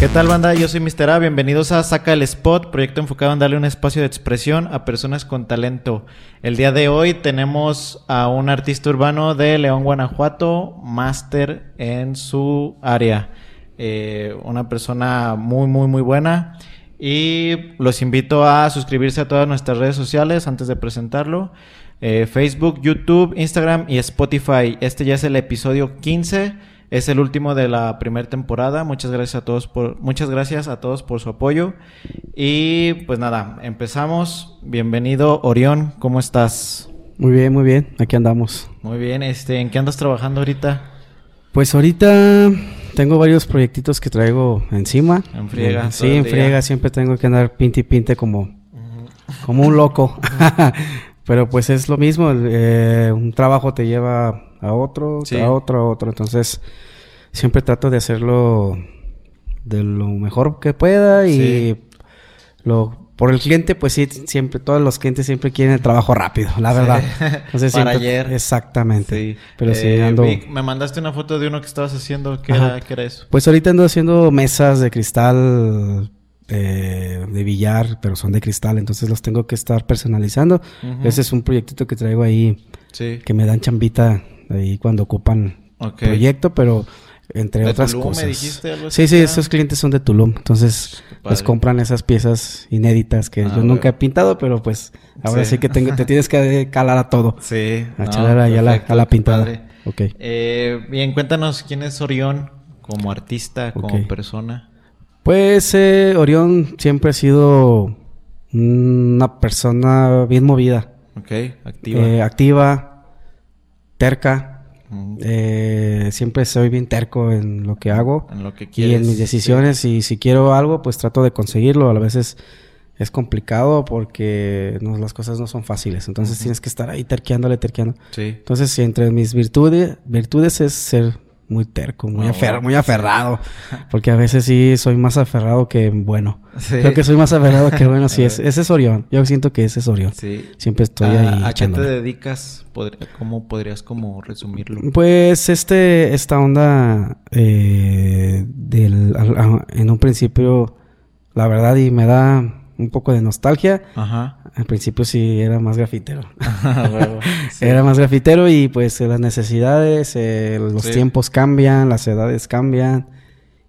¿Qué tal banda? Yo soy Mr. A, bienvenidos a Saca el Spot, proyecto enfocado en darle un espacio de expresión a personas con talento. El día de hoy tenemos a un artista urbano de León, Guanajuato, máster en su área. Eh, una persona muy, muy, muy buena. Y los invito a suscribirse a todas nuestras redes sociales antes de presentarlo. Eh, Facebook, YouTube, Instagram y Spotify. Este ya es el episodio 15. Es el último de la primera temporada. Muchas gracias a todos por muchas gracias a todos por su apoyo. Y pues nada, empezamos. Bienvenido Orión, ¿cómo estás? Muy bien, muy bien. Aquí andamos. Muy bien, este, ¿en qué andas trabajando ahorita? Pues ahorita tengo varios proyectitos que traigo encima. En friega. Sí, en friega siempre tengo que andar pinte y pinte como como un loco. Pero pues es lo mismo, eh, un trabajo te lleva a otro, a otro, a otro. Entonces, siempre trato de hacerlo de lo mejor que pueda y lo por el cliente, pues sí, siempre, todos los clientes siempre quieren el trabajo rápido, la verdad. Entonces, Para ayer. Exactamente. Pero sí, eh, me mandaste una foto de uno que estabas haciendo, ¿qué era, ¿qué era, eso? Pues ahorita ando haciendo mesas de cristal eh, de billar, pero son de cristal, entonces los tengo que estar personalizando. Ese es un proyectito que traigo ahí, que me dan chambita ahí cuando ocupan proyecto, pero entre otras cosas. sí, sí, esos clientes son de Tulum, entonces pues compran esas piezas inéditas que ah, yo nunca he pintado, pero pues ahora sí, que tengo, te tienes que calar a todo. Sí. A echar ahí a la, pintada. Eh, bien, cuéntanos quién es Orión como artista, como persona. Pues eh, Orión siempre ha sido una persona bien movida. Ok, activa. Eh, activa, terca. Eh, siempre soy bien terco en lo que hago. En lo que Y en mis decisiones. Y si quiero algo, pues trato de conseguirlo. A veces es complicado porque no, las cosas no son fáciles. Entonces tienes que estar ahí terqueándole, terqueando. Sí. Entonces, entre mis virtudes, virtudes es ser muy terco, muy, ah, muy aferrado. Porque a veces sí soy más aferrado que bueno. Creo que soy más aferrado que bueno. sí, es, ese es Orión. Yo siento que ese es Orión. Sí. Siempre estoy ahí. ¿A qué te dedicas? ¿Cómo podrías como resumirlo? Pues este, esta onda eh, del, en un principio, la verdad, y me da un poco de nostalgia. Ajá. Al principio sí era más grafitero. Era más grafitero y pues las necesidades, eh, los tiempos cambian, las edades cambian.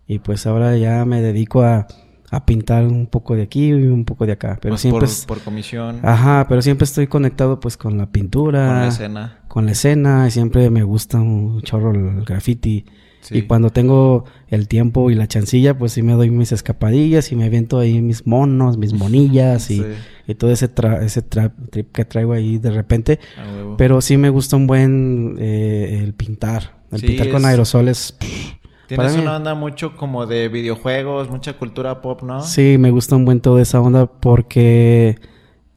Y pues ahora ya me dedico a, a pintar un poco de aquí y un poco de acá. Pero siempre por, por, comisión. Ajá, pero siempre estoy conectado pues con la pintura. Con la escena. Con la escena. Y siempre me gusta un chorro el graffiti. Y cuando tengo el tiempo y la chancilla, pues sí me doy mis escapadillas y me aviento ahí mis monos, mis monillas y, todo ese, ese trip que traigo ahí de repente. Pero sí me gusta un buen eh, el pintar. El pintar con aerosoles. Tienes una onda mucho como de videojuegos, mucha cultura pop, ¿no? Sí, me gusta un buen toda esa onda porque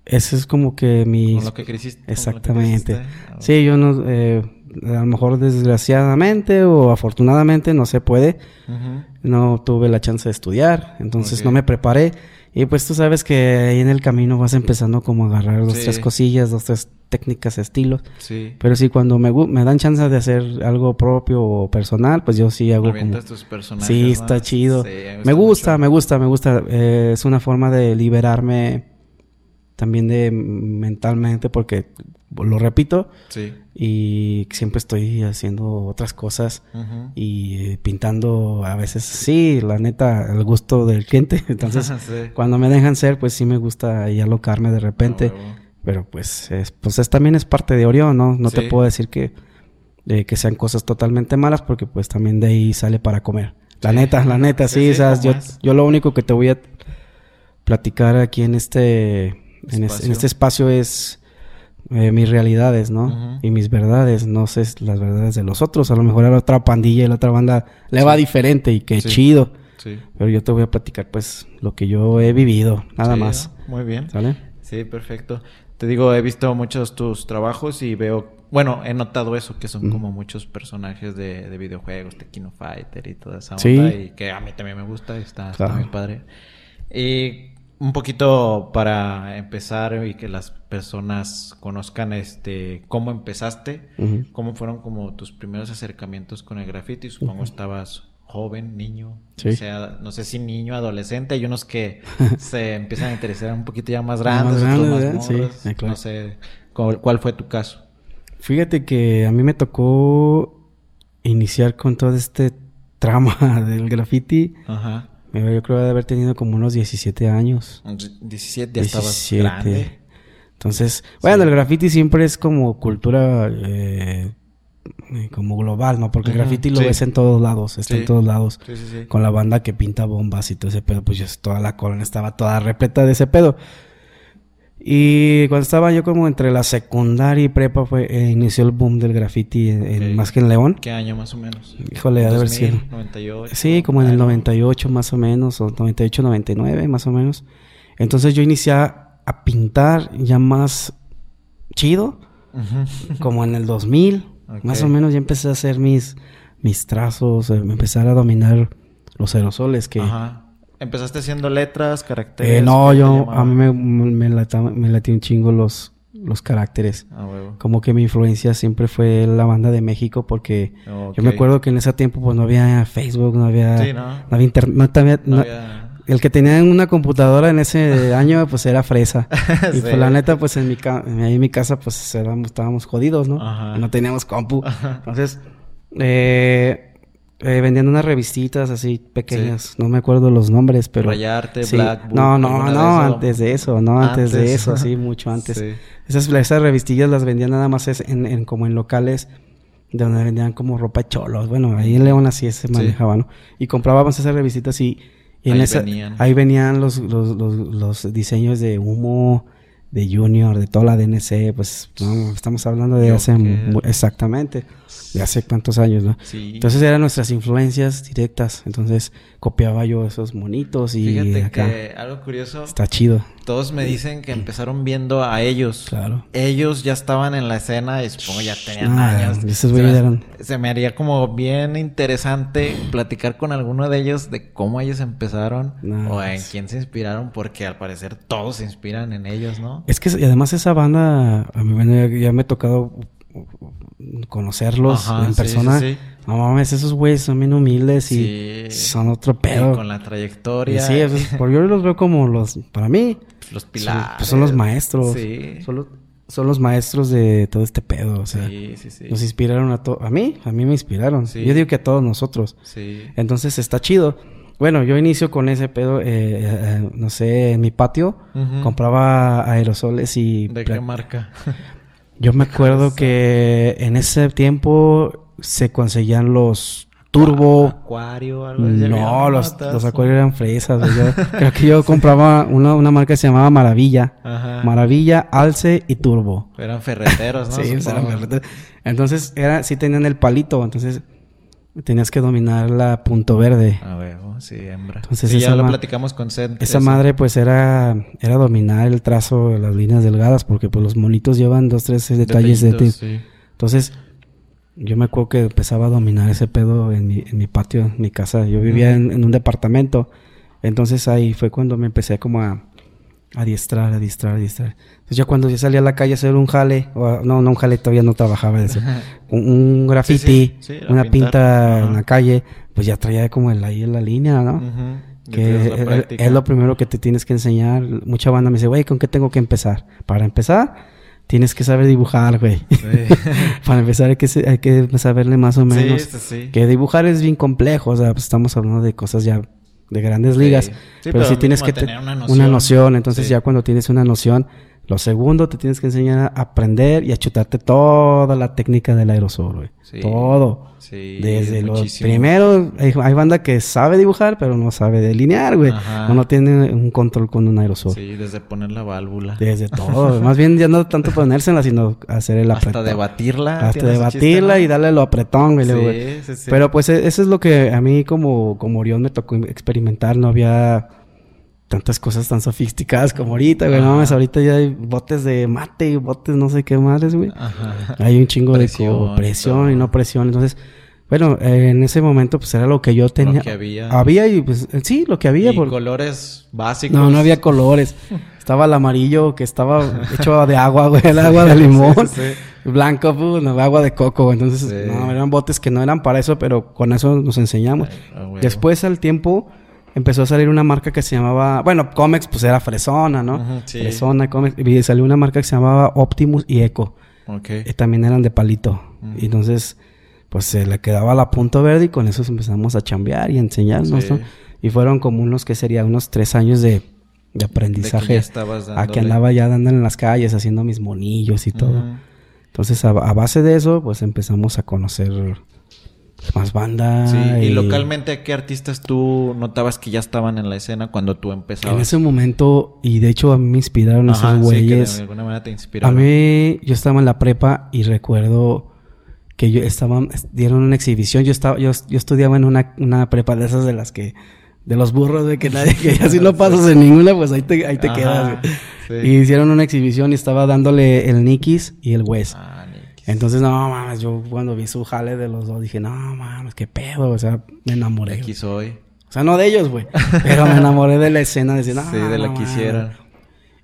ese es como que mi... Con lo que creciste. Exactamente. sí, yo no... Eh, a lo mejor desgraciadamente o afortunadamente no se puede. No tuve la chance de estudiar, entonces no me preparé. Y pues tú sabes que ahí en el camino vas empezando como a agarrar dos, tres cosillas, dos, tres técnicas, estilos. Sí. Pero sí, cuando me, me dan chance de hacer algo propio o personal, pues yo sí hago como... tus personajes, Sí, está chido. me, gusta, me, gusta, me gusta, eh, es una forma de liberarme también de mentalmente porque lo repito sí. y siempre estoy haciendo otras cosas y eh, pintando a veces sí la neta el gusto del cliente. Entonces cuando me dejan ser pues sí me gusta ahí alocarme de repente. Ah, pero pues es, pues es, también es parte de Orión no no te puedo decir que eh, que sean cosas totalmente malas porque pues también de ahí sale para comer. La neta la neta sí, yo, yo lo único que te voy a platicar aquí en este en, este espacio es eh, mis realidades, ¿no? Y mis verdades, no sé las verdades de los otros. A lo mejor a la otra pandilla y la otra banda le va diferente y qué chido. Sí. Pero yo te voy a platicar, pues, lo que yo he vivido, nada más. Muy bien. ¿Sale? Sí, perfecto. Te digo, he visto muchos tus trabajos y veo, bueno, he notado eso, que son como muchos personajes de, de videojuegos, de Kino Fighter y toda esa onda, y que a mí también me gusta, está, está muy padre. Y un poquito para empezar y que las personas conozcan este cómo empezaste, cómo fueron como tus primeros acercamientos con el graffiti. Supongo estabas joven, niño, o sea, no sé si niño, adolescente, hay unos que se empiezan a interesar un poquito ya más grandes, más, más no sé, ¿cuál, fue tu caso? Fíjate que a mí me tocó iniciar con todo este trama del graffiti. Ajá. Yo creo de haber tenido como unos 17 años. 17, ya 17. grande. Entonces, bueno, el graffiti siempre es como cultura eh, eh, como global, ¿no? Porque el graffiti lo ves en todos lados, está en todos lados. Con la banda que pinta bombas y todo ese pedo, pues yo, toda la colonia estaba toda repleta de ese pedo. Y cuando estaba yo como entre la secundaria y prepa fue eh, inició el boom del graffiti en, más que en León. ¿Qué año más o menos? Híjole, de haber sido. 98. Sí, como en el 98 más o menos, o 98, 99 más o menos. Entonces yo inicié a pintar ya más chido, como en el 2000. Más o menos ya empecé a hacer mis, mis trazos, eh, empezar a dominar los aerosoles que... Ajá. ¿Empezaste haciendo letras, caracteres? Eh, no, yo, a mí me, me, me un chingo los, los caracteres. Ah, Como que mi influencia siempre fue la banda de México porque yo me acuerdo que en ese tiempo pues no había Facebook, no había, sí, no. no había internet, no, había el que tenía una computadora en ese año, pues era fresa. Y pues la neta, pues en mi, ahí en mi casa, pues estábamos jodidos, ¿no? No teníamos compu. Entonces, eh, eh, vendían unas revistitas así pequeñas. No me acuerdo los nombres, pero... Rayarte, Black No, no, no, antes de eso. No, antes, de eso, sí, mucho antes. Esas, esas revistillas las vendían nada más en, en, como en locales donde vendían como ropa cholos. Bueno, ahí en León así se manejaba, ¿no? Y comprábamos esas revistitas y y ahí, venían. ahí venían los, los, los, los, diseños de humo, de Junior, de toda la DNC, pues estamos hablando de hace exactamente, de hace cuántos años, ¿no? Sí. Entonces eran nuestras influencias directas, entonces copiaba yo esos monitos y Fíjate que algo curioso. Está chido. Todos me dicen que empezaron viendo a ellos. Claro. Ellos ya estaban en la escena y supongo ya tenían ah, años. Esos se, me, se me haría como bien interesante platicar con alguno de ellos de cómo ellos empezaron o en quién se inspiraron, porque al parecer todos se inspiran en ellos, ¿no? Es que además esa banda, a mí ya me ha tocado conocerlos en persona. No mames, esos güeyes son bien humildes y son otro pedo. con la trayectoria. sí, por yo los veo como los, para mí, los pilares. Son, pues son los maestros. Son los, maestros de todo este pedo. O sea, nos inspiraron a todos. A mí, a mí me inspiraron. Yo digo que a todos nosotros. Entonces está chido. Bueno, yo inicio con ese pedo, eh, eh, eh, no sé, en mi patio. Compraba aerosoles y... ¿De qué marca? Yo me acuerdo que en ese tiempo se conseguían los turbo. Acuario, algo No, los, los, acuarios eran fresas. creo que yo compraba una, una marca que se llamaba Maravilla. Maravilla, Alce y Turbo. Eran ferreteros, ¿no? sí, eran ferreteros. Entonces, era, sí tenían el palito. Entonces, tenías que dominar la punto verde. Ah, huevo, sí, hembra. Entonces, ya lo platicamos con Seth. Esa madre, pues, era, era dominar el trazo de las líneas delgadas, porque pues los monitos llevan dos, tres detalles de... Sí. Entonces, yo me acuerdo que empezaba a dominar ese pedo en mi, en mi patio, en mi casa. Yo vivía en, un departamento. Entonces ahí fue cuando me empecé como a, adiestrar, adiestrar, adiestrar. Entonces yo cuando yo salía a la calle a hacer un jale, o, no, no un jale, todavía no trabajaba de eso. un, un graffiti, una pinta en la calle, pues ya traía como el, ahí en la línea, ¿no? Que es, lo primero que te tienes que enseñar. Mucha banda me dice, güey, ¿con qué tengo que empezar? Para empezar, tienes que saber dibujar, güey. Para empezar hay que, hay que saberle más o menos. Que dibujar es bien complejo, o sea, pues estamos hablando de cosas ya de grandes ligas. pero, si tienes que tener una noción. Una noción entonces ya cuando tienes una noción, lo segundo, te tienes que enseñar a aprender y a chutarte toda la técnica del aerosol, güey. Todo. Sí, Desde los primeros, hay, banda que sabe dibujar, pero no sabe delinear, güey. No tiene un control con un aerosol. Sí, desde poner la válvula. Desde todo. Más bien ya no tanto ponérsela, sino hacer el apretón. Hasta debatirla. Hasta debatirla y darle lo apretón, güey. Sí, sí, sí. Pero pues e, eso es lo que a mí como, como Orión me tocó experimentar. No había tantas cosas tan sofisticadas como ahorita, güey. No ahorita ya hay botes de mate y botes no sé qué madres, güey. Hay un chingo de presión y no presión. Entonces, bueno, en ese momento pues era lo que yo tenía. Lo que había. Había y pues sí, lo que había. Y colores básicos. No, no había colores. estaba el amarillo que estaba hecho de agua, güey, el agua de limón. Blanco, pues, no, agua de coco. Entonces, no, eran botes que no eran para eso, pero con eso nos enseñamos. Después, al tiempo, empezó a salir una marca que se llamaba... Bueno, Comex, pues era Fresona, ¿no? Fresona, Comex. Y salió una marca que se llamaba Optimus y Eco. Ok. Y también eran de palito. Y entonces, pues se le quedaba la punta verde y con eso empezamos a chambear y a enseñarnos, ¿no? Y fueron como unos, que sería? Unos tres años de, de aprendizaje. a que andaba ya dando en las calles haciendo mis monillos y todo. Entonces, a, base de eso, pues empezamos a conocer más bandas. Sí, y, localmente, ¿qué artistas tú notabas que ya estaban en la escena cuando tú empezabas? En ese momento, y de hecho a mí me inspiraron esos güeyes. Sí, de alguna manera te inspiraron. A mí, yo estaba en la prepa y recuerdo que yo estaba, dieron una exhibición. Yo estaba, yo, yo estudiaba en una, una prepa de esas de las que de los burros, de que nadie, que así no pasas en ninguna, pues ahí te, ahí te quedas, Y hicieron una exhibición y estaba dándole el Nikis y el Wes. Ah, Entonces, no mames, yo cuando vi su jale de los dos dije, no mames, qué pedo, o sea, me enamoré. Aquí soy. O sea, no de ellos, güey. pero me enamoré de la escena, de decir, no, Sí, de la que hicieran.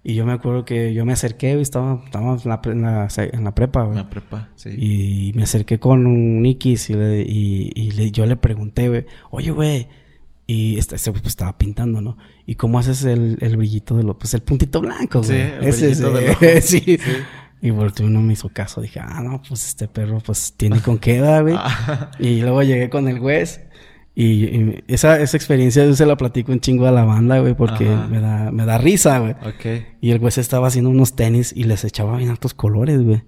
Y yo me acuerdo que yo me acerqué, y estaba, estábamos en la, en la, en la prepa, güey. En la prepa, sí. Y me acerqué con un Nikis y, le, y, y yo le pregunté, güey, oye, güey, y este, pues, estaba pintando, ¿no? ¿Y cómo haces el, el brillito de lo, pues el puntito blanco, güey? Sí, el ese, ese, sí. sí. Y volteó uno me hizo caso. Dije, ah, no, pues este perro, pues tiene con qué güey. Ah. y luego llegué con el güey. Y, esa, esa experiencia yo se la platico un chingo a la banda, güey, porque me da, me da risa, güey. Y el güey estaba haciendo unos tenis y les echaba bien altos colores, güey.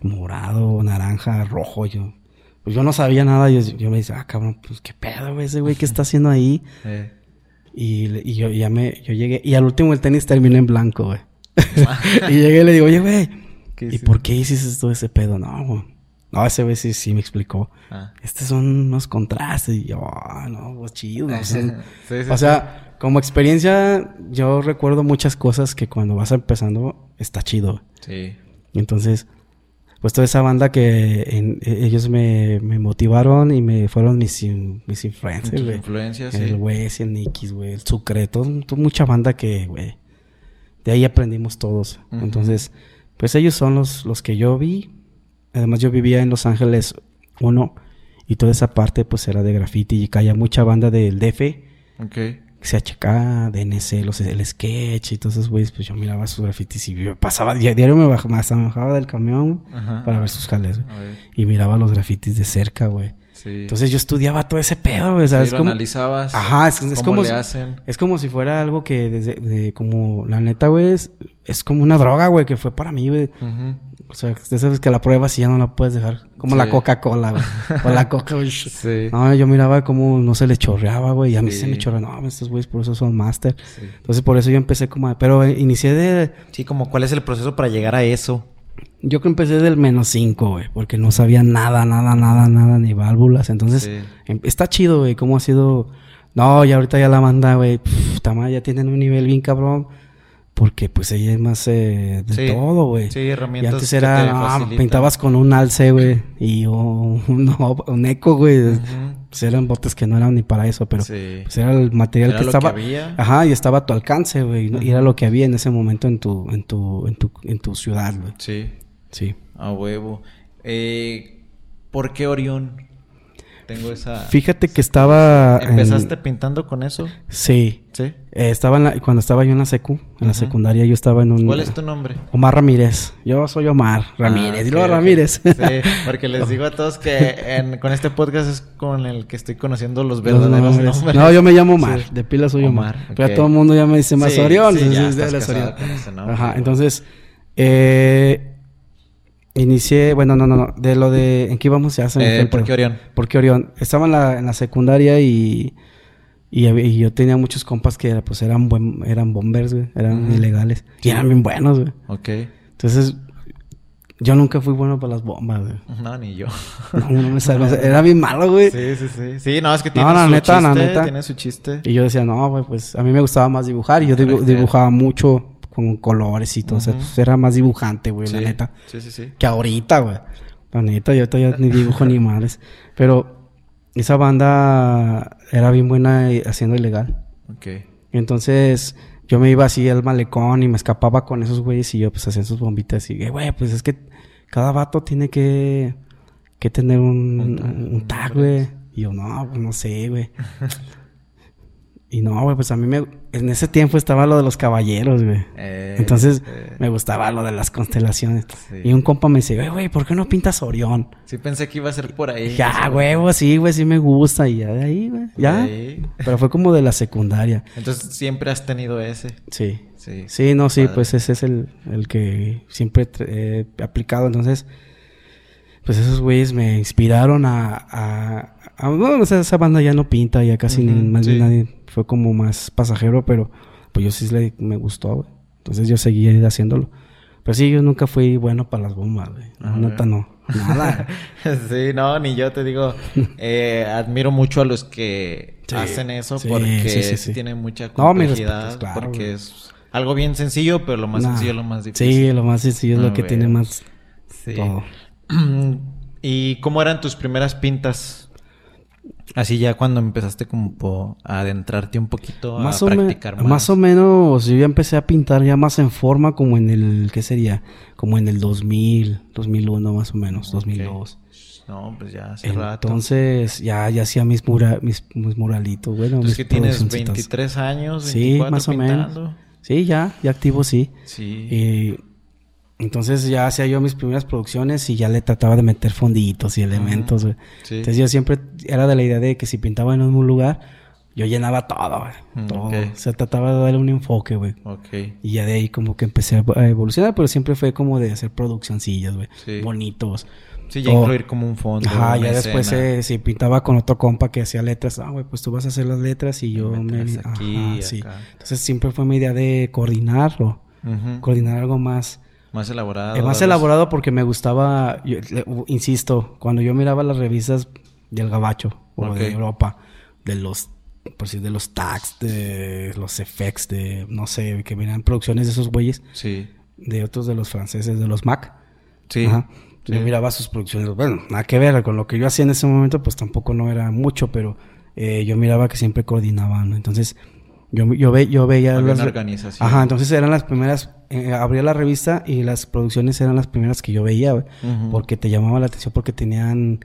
Morado, naranja, rojo, yo. Pues yo no sabía nada. Yo, yo me decía, ah, cabrón, pues qué pedo, güey, ese güey, ¿qué está haciendo ahí? Eh. Y, y, yo ya me, yo llegué, y al último el tenis terminó en blanco, güey. y llegué y le digo, oye, güey, ¿y por qué hiciste todo ese pedo? No, güey. No, ese güey sí, sí me explicó. Ah. Estos son unos contrastes. Y yo, ah, no, pues chido. o sea, como experiencia, yo recuerdo muchas cosas que cuando vas empezando está chido. Sí. Entonces, pues toda esa banda que e, ellos me, me, motivaron y me fueron mis, mis influencias, güey. influencias, El güey, el Nikis, güey, el Sucre, todo, mucha banda que, güey, de ahí aprendimos todos. Entonces, pues ellos son los, los que yo vi. Además, yo vivía en Los Ángeles uno y toda esa parte, pues, era de graffiti y caía mucha banda del DF. Okay. CHK, DNC, los, el sketch y todos esos güeyes, pues yo miraba sus grafitis y pasaba, diario me bajaba, hasta me bajaba del camión para ver sus jales, Y miraba los grafitis de cerca, güey. Entonces yo estudiaba todo ese pedo, güey. ¿sabes? lo analizabas. Ajá, es, como. Si, es como si fuera algo que desde, de, como, la neta, güey, es, es, como una droga, güey, que fue para mí, güey. O sea, tú sabes que la pruebas y ya no la puedes dejar. Como la Coca-Cola, güey. o la Coca, güey. Sí. No, yo miraba cómo no se le chorreaba, güey. Y a mí se me chorreaba. No, estos güeyes por eso son máster. Entonces, por eso yo empecé como... Pero eh, inicié de... Sí, como cuál es el proceso para llegar a eso. Yo que empecé del menos 5, güey. Porque no sabía nada, nada, nada, nada. Ni válvulas. Entonces, em, está chido, güey. Cómo ha sido... No, y ahorita ya la banda, güey. Ya tienen un nivel bien cabrón porque pues ella es más eh, de todo, güey. Sí, herramientas. Y antes era, ah, pintabas con un alce, güey, y un, un, eco, güey. Pues eran botes que no eran ni para eso, pero pues era el material que estaba. Ajá, y estaba a tu alcance, güey. Y era lo que había en ese momento en tu, en tu, en tu, en tu ciudad, güey. Sí. Sí. A huevo. Eh, ¿Por qué Orión? Tengo esa... Fíjate que estaba... ¿Empezaste pintando con eso? Sí. ¿Sí? Eh, estaba en la... Cuando estaba yo en la secu, en la secundaria, yo estaba en un... ¿Cuál es tu nombre? Omar Ramírez. Yo soy Omar Ramírez. y luego Ramírez. Sí, porque les digo a todos que con este podcast es con el que estoy conociendo los verdaderos nombres. No, yo me llamo Omar. De pila soy Omar. Pero todo el mundo ya me dice más Orión. Sí, Ajá, entonces... Eh, Inicié, bueno, no, no, no, de lo de, ¿en qué íbamos? Ya se eh, ¿Por qué Orión? ¿Por qué Orión? Estaba en la, en la secundaria y, y, yo tenía muchos compas que pues eran buen, eran bombers, güey, eran ilegales. Y eran bien buenos, güey. Ok. Entonces, yo nunca fui bueno para las bombas, güey. No, ni yo. No, no me. Era bien malo, güey. Sí, sí, sí. Sí, no, es que tiene no, su neta, chiste. Neta. Tiene su chiste. Y yo decía, no, güey, pues a mí me gustaba más dibujar. Y yo dibujaba mucho con colores y todo. O sea, pues, era más dibujante, güey, la neta. Sí, sí, sí. Que ahorita, güey. La neta, yo todavía ni dibujo ni madres. Pero esa banda era bien buena haciendo ilegal. Ok. Entonces, yo me iba así al malecón y me escapaba con esos güeyes y yo pues hacían sus bombitas y, güey, pues es que cada vato tiene que, que tener un, un, tag, güey. Y yo, no, pues no sé, güey. y no, güey, pues a mí me... En ese tiempo estaba lo de los caballeros, güey. Eh, Entonces eh. me gustaba lo de las constelaciones. Y un compa me decía, güey, ¿por qué no pintas Orión? Sí pensé que iba a ser por ahí. Ya, güey, sí, güey, sí me gusta. Y ya de ahí, güey. Ya. Pero fue como de la secundaria. Entonces siempre has tenido ese. Sí. Sí. Sí, no, sí, pues ese es el, el que siempre he aplicado. Entonces pues esos güeyes me inspiraron a, a, bueno, esa banda ya no pinta, ya casi más bien nadie fue como más pasajero, pero pues yo sí le, me gustó, güey. Entonces yo seguí haciéndolo. Pero sí, yo nunca fui bueno para las bombas, güey. La neta no. Nada. sí, no, ni yo te digo. Eh, admiro mucho a los que hacen eso porque tienen mucha complejidad. porque es algo bien sencillo, pero lo más sencillo es lo más difícil. Sí, lo más sencillo es lo que tiene más todo. ¿Y cómo eran tus primeras pintas? Así ya cuando empezaste como a adentrarte un poquito más a practicar más. Más o menos, yo ya empecé a pintar ya más en forma como en el, ¿qué sería? Como en el 2000, 2001 más o menos, 2002. No, pues ya hace Entonces, rato. Entonces, ya, ya hacía mis, mis, muralitos, bueno. Entonces que tienes 23 años, 24 Sí, más o menos. Sí, ya, ya activo, sí. Sí. Y entonces ya hacía yo mis primeras producciones y ya le trataba de meter fonditos y elementos, güey. Entonces yo siempre era de la idea de que si pintaba en un lugar, yo llenaba todo, güey. Mm, todo. Se trataba de darle un enfoque, güey. Ok. Y ya de ahí como que empecé a evolucionar, pero siempre fue como de hacer produccioncillas, güey. Bonitos. Sí, ya incluir como un fondo. Ajá, ya después eh, si pintaba con otro compa que hacía letras, ah, güey, pues tú vas a hacer las letras y yo me... Aquí, sí. Entonces siempre fue mi idea de coordinarlo. Coordinar algo más más elaborado. Es más elaborado porque me gustaba, insisto, cuando yo miraba las revistas del Gabacho o de Europa, de los por si de los tags, de los effects, de no sé, que venían producciones de esos güeyes. Sí. De otros de los franceses, de los Mac. Sí. Yo miraba sus producciones. Bueno, nada que ver con lo que yo hacía en ese momento, pues tampoco no era mucho, pero eh, yo miraba que siempre coordinaban. Entonces, yo, yo, ve, yo veía Había las... organización. Ajá, entonces eran las primeras... Eh, abría la revista y las producciones eran las primeras que yo veía, Porque te llamaba la atención porque tenían...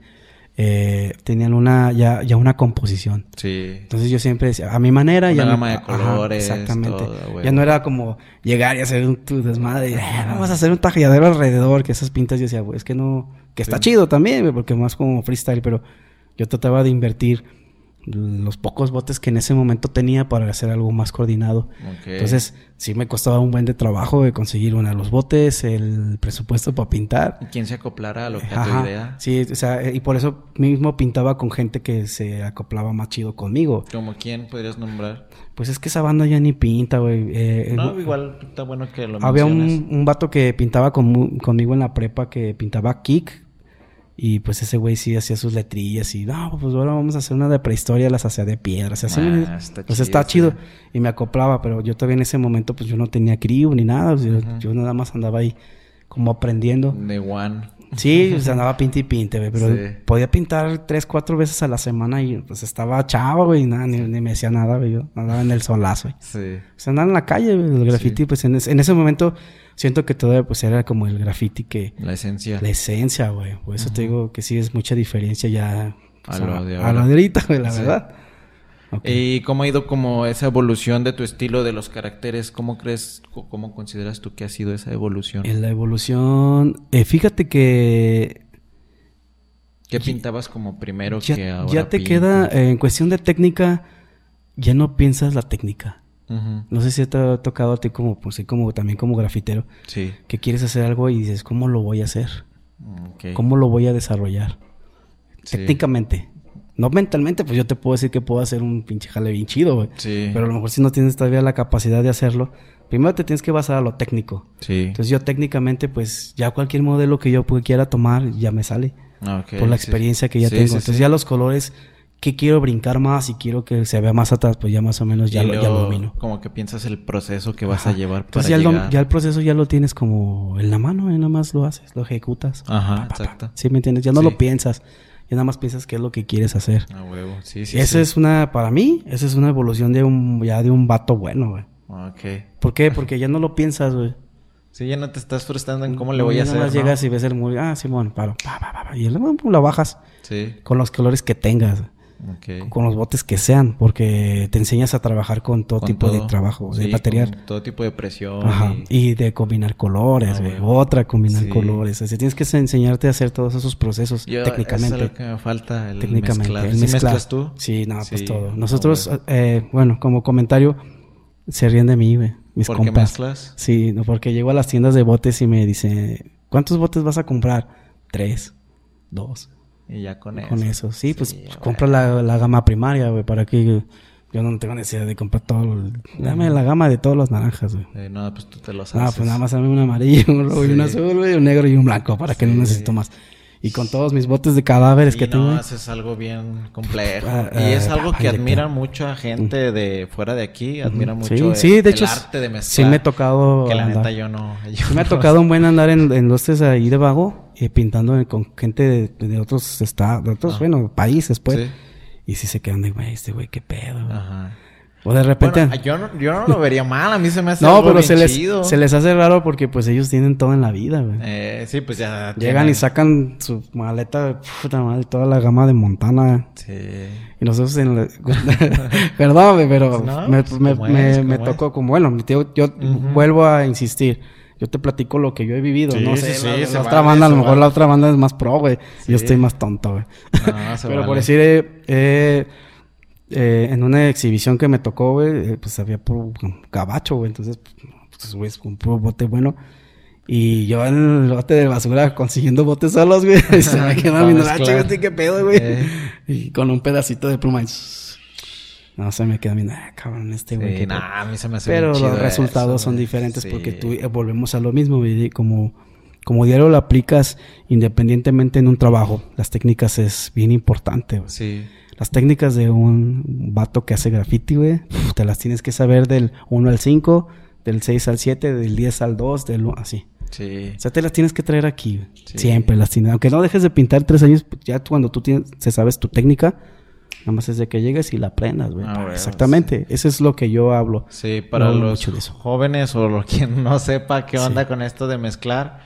Eh, tenían una ya, ya una composición. Sí. Entonces yo siempre decía, a mi manera una ya gama de colores, exactamente. ya no era como llegar y hacer un tu desmadre, y, eh, vamos a hacer un tajalladero alrededor, que esas pintas yo decía, es que no, que está chido también, porque más como freestyle, pero yo trataba de invertir los pocos botes que en ese momento tenía para hacer algo más coordinado. Entonces, sí me costaba un buen de trabajo de conseguir de los botes, el presupuesto para pintar. ¿Y quién se acoplara a lo que a tu idea? Sí, o sea, y por eso mismo pintaba con gente que se acoplaba más chido conmigo. ¿Como quién podrías nombrar? Pues es que esa banda ya ni pinta, güey. Eh, no, igual está bueno que lo Había un, un, vato que pintaba conmigo en la prepa que pintaba kick, y pues ese güey sí hacía sus letrillas y no, pues ahora vamos a hacer una de prehistoria, las hacía de piedra. O sea, ah, está pues está chido. Y me acoplaba, pero yo todavía en ese momento pues yo no tenía crew ni nada. yo, nada más andaba ahí como aprendiendo. De one. Sí, o sea, andaba pinte y pinte, güey. Pero podía pintar tres, cuatro veces a la semana y pues estaba chavo, güey. Nada, ni, me decía nada, güey. Yo andaba en el solazo, güey. Sí. O sea, andaba en la calle, güey. El graffiti, pues en, en ese momento siento que todavía pues era como el graffiti que... La esencia. La esencia, güey. Por eso te digo que sí es mucha diferencia ya... A lo de A lo de ahorita, güey, la verdad. ¿Y cómo ha ido como esa evolución de tu estilo, de los caracteres? ¿Cómo crees, cómo consideras tú que ha sido esa evolución? En la evolución, eh, fíjate que... ¿Qué pintabas como primero que ahora Ya te queda, eh, en cuestión de técnica, ya no piensas la técnica. No sé si te ha tocado a ti como, pues, como también como grafitero. Sí. Que quieres hacer algo y dices, ¿cómo lo voy a hacer? ¿Cómo lo voy a desarrollar? Técnicamente. No mentalmente, pues yo te puedo decir que puedo hacer un pinche jale bien chido, güey. Sí. Pero a lo mejor si no tienes todavía la capacidad de hacerlo, primero te tienes que basar a lo técnico. Sí. Entonces yo técnicamente, pues ya cualquier modelo que yo quiera tomar ya me sale. Ah, por la experiencia que ya tengo. Entonces ya los colores que quiero brincar más y quiero que se vea más atrás, pues ya más o menos ya, lo, ya domino. Como que piensas el proceso que vas a llevar para Entonces ya, El, ya el proceso ya lo tienes como en la mano, y nada más lo haces, lo ejecutas. Ajá, exacto. Sí, ¿me entiendes? Ya no lo piensas, ya nada más piensas qué es lo que quieres hacer. Ah, huevo, sí, sí. Esa es una, para mí, esa es una evolución de un, ya de un vato bueno, güey. Ok. ¿Por qué? Porque ya no lo piensas, güey. Sí, ya no te estás frustrando en cómo le voy a hacer. Nada más ¿no? llegas y ves el muro, ah, Simón, paro, pa, pa, pa, pa, y luego la bajas Sí. con los colores que tengas, Con los botes que sean, porque te enseñas a trabajar con todo Con tipo de trabajo, de material. todo tipo de presión. Ajá. y- Y de combinar colores, Ah. Otra, combinar Sí. colores. Sea, tienes que enseñarte a hacer todos esos procesos Yo, técnicamente. Eso es lo que me falta, el técnicamente. mezclar. el ¿Sí mezclar. mezclas tú? Sí, no, pues todo. no, Nosotros, güey. eh, bueno, como comentario, se ríen de mí, güey. Mis ¿Por qué compas. mezclas? Sí, no, porque llego a las tiendas de botes y me dice, ¿cuántos botes vas a comprar? Tres, dos. Y ya con eso. Con eso, sí, pues Sí, güey. compra la, la gama primaria, güey, para que yo no tengo necesidad de comprar todo. el- Dame la gama de todos los naranjas, güey. Eh, no, pues tú te lo Ah, haces. pues nada más dame un amarillo, un rojo y un Sí. azul, güey, un negro y un blanco, para que no Sí. necesito más. Y con todos mis botes de cadáveres Sí, que tengo. no, eso es algo bien complejo. Ah, y es ah, algo que admira mucha gente de fuera de aquí. Admira Ujú. mucho Sí, el, sí, de el hecho, arte de mezclar. sí me ha tocado Que la andar. neta yo no... yo Sí me ha no- tocado un buen andar en, en los ahí de vago, y pintando con gente de, de otros estados, de otros, Ah. bueno, países, pues. Sí. Y sí se quedan de, güey, este güey, qué pedo. Ajá. O de repente... Bueno, yo, no, yo no lo vería mal. A mí se me hace no, algo pero bien se les, chido. se les hace raro porque pues ellos tienen todo en la vida, güey. Eh, sí, pues ya... Llegan tienen- y sacan su maleta puta madre, toda la gama de Montana. Sí. Y nosotros en la... Perdón, pero No, me, pues, me- me- me tocó como... Bueno, tío, yo vuelvo a insistir. Yo te platico lo que yo he vivido. Sí, no sí, sé, sí, la, la se otra vale, banda, a lo mejor vale. la otra banda es más pro, güey. Sí. Yo estoy más tonto, güey. No, se Pero vale. por decir, eh, eh, eh, en una exhibición que me tocó, güey, eh, pues había puro gabacho, güey. Entonces, pues, güey, es un puro bote bueno. Y yo en el bote de basura consiguiendo botes solos, güey. Y se me quedó ah, chingate, qué pedo, güey. Eh. Y con un pedacito de pluma. y- No, se me queda viendo, ah, cabrón, este güey. Sí, qué nah, pedo". a mí se me hace Pero los resultados eso, son diferentes Sí. porque tú eh, volvemos a lo mismo, güey. Como, como diario lo aplicas independientemente en un trabajo, las técnicas es bien importante, güey. Sí. Las técnicas de un vato que hace graffiti, güey, te las tienes que saber del 1 al 5, del 6 al 7, del 10 al 2, del 1, así. Sí. O sea, te las tienes que traer aquí. Sí. Siempre las tienes. Aunque no dejes de pintar tres años, ya cuando tú tienes, se sabes tu técnica, nada más es de que llegues y la aprendas, güey. Ah, Exactamente. Eso es lo que yo hablo. Sí, para No los jóvenes o lo, quien no sepa qué Sí. onda con esto de mezclar,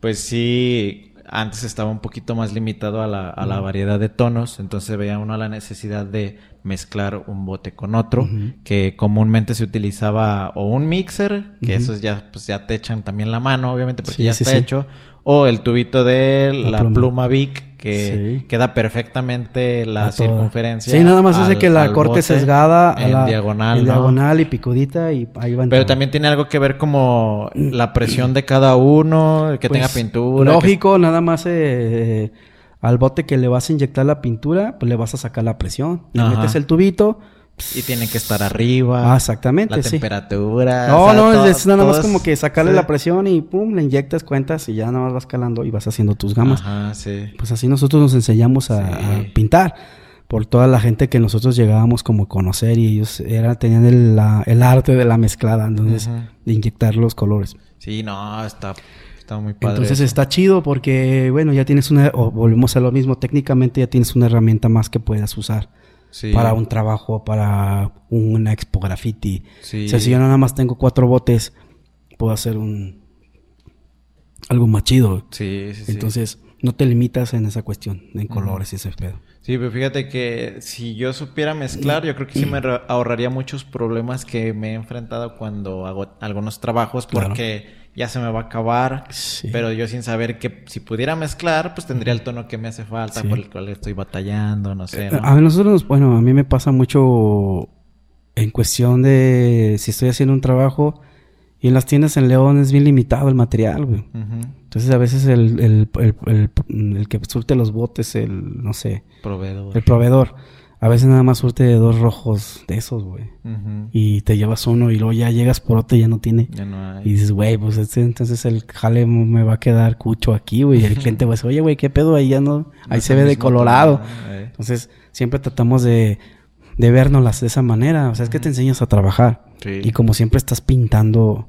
pues sí, antes estaba un poquito más limitado a la, a la variedad de tonos, entonces veía uno la necesidad de mezclar un bote con otro, que comúnmente se utilizaba o un mixer, que Ujú. esos ya, pues ya te echan también la mano, obviamente, porque Sí, ya está hecho, o el tubito de La la, pluma. pluma. Vic, que Sí. queda perfectamente la circunferencia. Sí, nada más hace al- que la corte sesgada a en la diagonal, en ¿no? diagonal y picudita y ahí va Pero también tiene algo que ver como la presión de cada uno, que Pues, tenga pintura. que- Lógico, nada más eh, al bote que le vas a inyectar la pintura, pues le vas a sacar la presión. Le Ajá. metes el tubito. Y tiene que estar arriba. Ah, exactamente, La sí. temperatura. No, o sea, no, todo- es nada más como que sacarle sí. la presión y pum, le inyectas cuentas y ya nada más vas calando y vas haciendo tus gamas. Ajá, sí. Pues así nosotros nos enseñamos a, Sí. a pintar por toda la gente que nosotros llegábamos como a conocer y ellos era, tenían el, la- el arte de la mezclada, entonces de inyectar los colores. Sí, no, está, está muy padre. Entonces eso. está chido porque, bueno, ya tienes una, o volvemos a lo mismo, técnicamente ya tienes una herramienta más que puedas usar Sí. para un trabajo, para una expo graffiti. Sí. O sea, si yo nada más tengo cuatro botes, puedo hacer un algo más chido. Sí, sí, sí. Entonces, no te limitas en esa cuestión, en colores y ese pedo. Sí, pero fíjate que si yo supiera mezclar, yo creo que sí me ahorraría muchos problemas que me he enfrentado cuando hago algunos trabajos Claro. Ya se me va a acabar. Sí. Pero yo sin saber que si pudiera mezclar, pues tendría el tono que me hace falta, Sí. por el cual estoy batallando, no sé. ¿no? A nosotros, bueno, a mí me pasa mucho en cuestión de si estoy haciendo un trabajo y en las tiendas en León es bien limitado el material, güey. Entonces a veces el, el, el, el- el que surte los botes, el, no sé, Proveedor. el proveedor, a veces nada más surte de dos rojos de esos, güey. Y te llevas uno y luego ya llegas por otro y ya no tiene. Ya no hay. Y dices, güey, pues este, entonces el jale me va a quedar cucho aquí, güey. Y el cliente va a decir, oye, güey, ¿qué pedo? Ahí ya no, ahí se ve de mismo colorado. tono, eh. Entonces, siempre tratamos de, de vernoslas de esa manera. O sea, es que te enseñas a trabajar. Sí. Y como siempre estás pintando,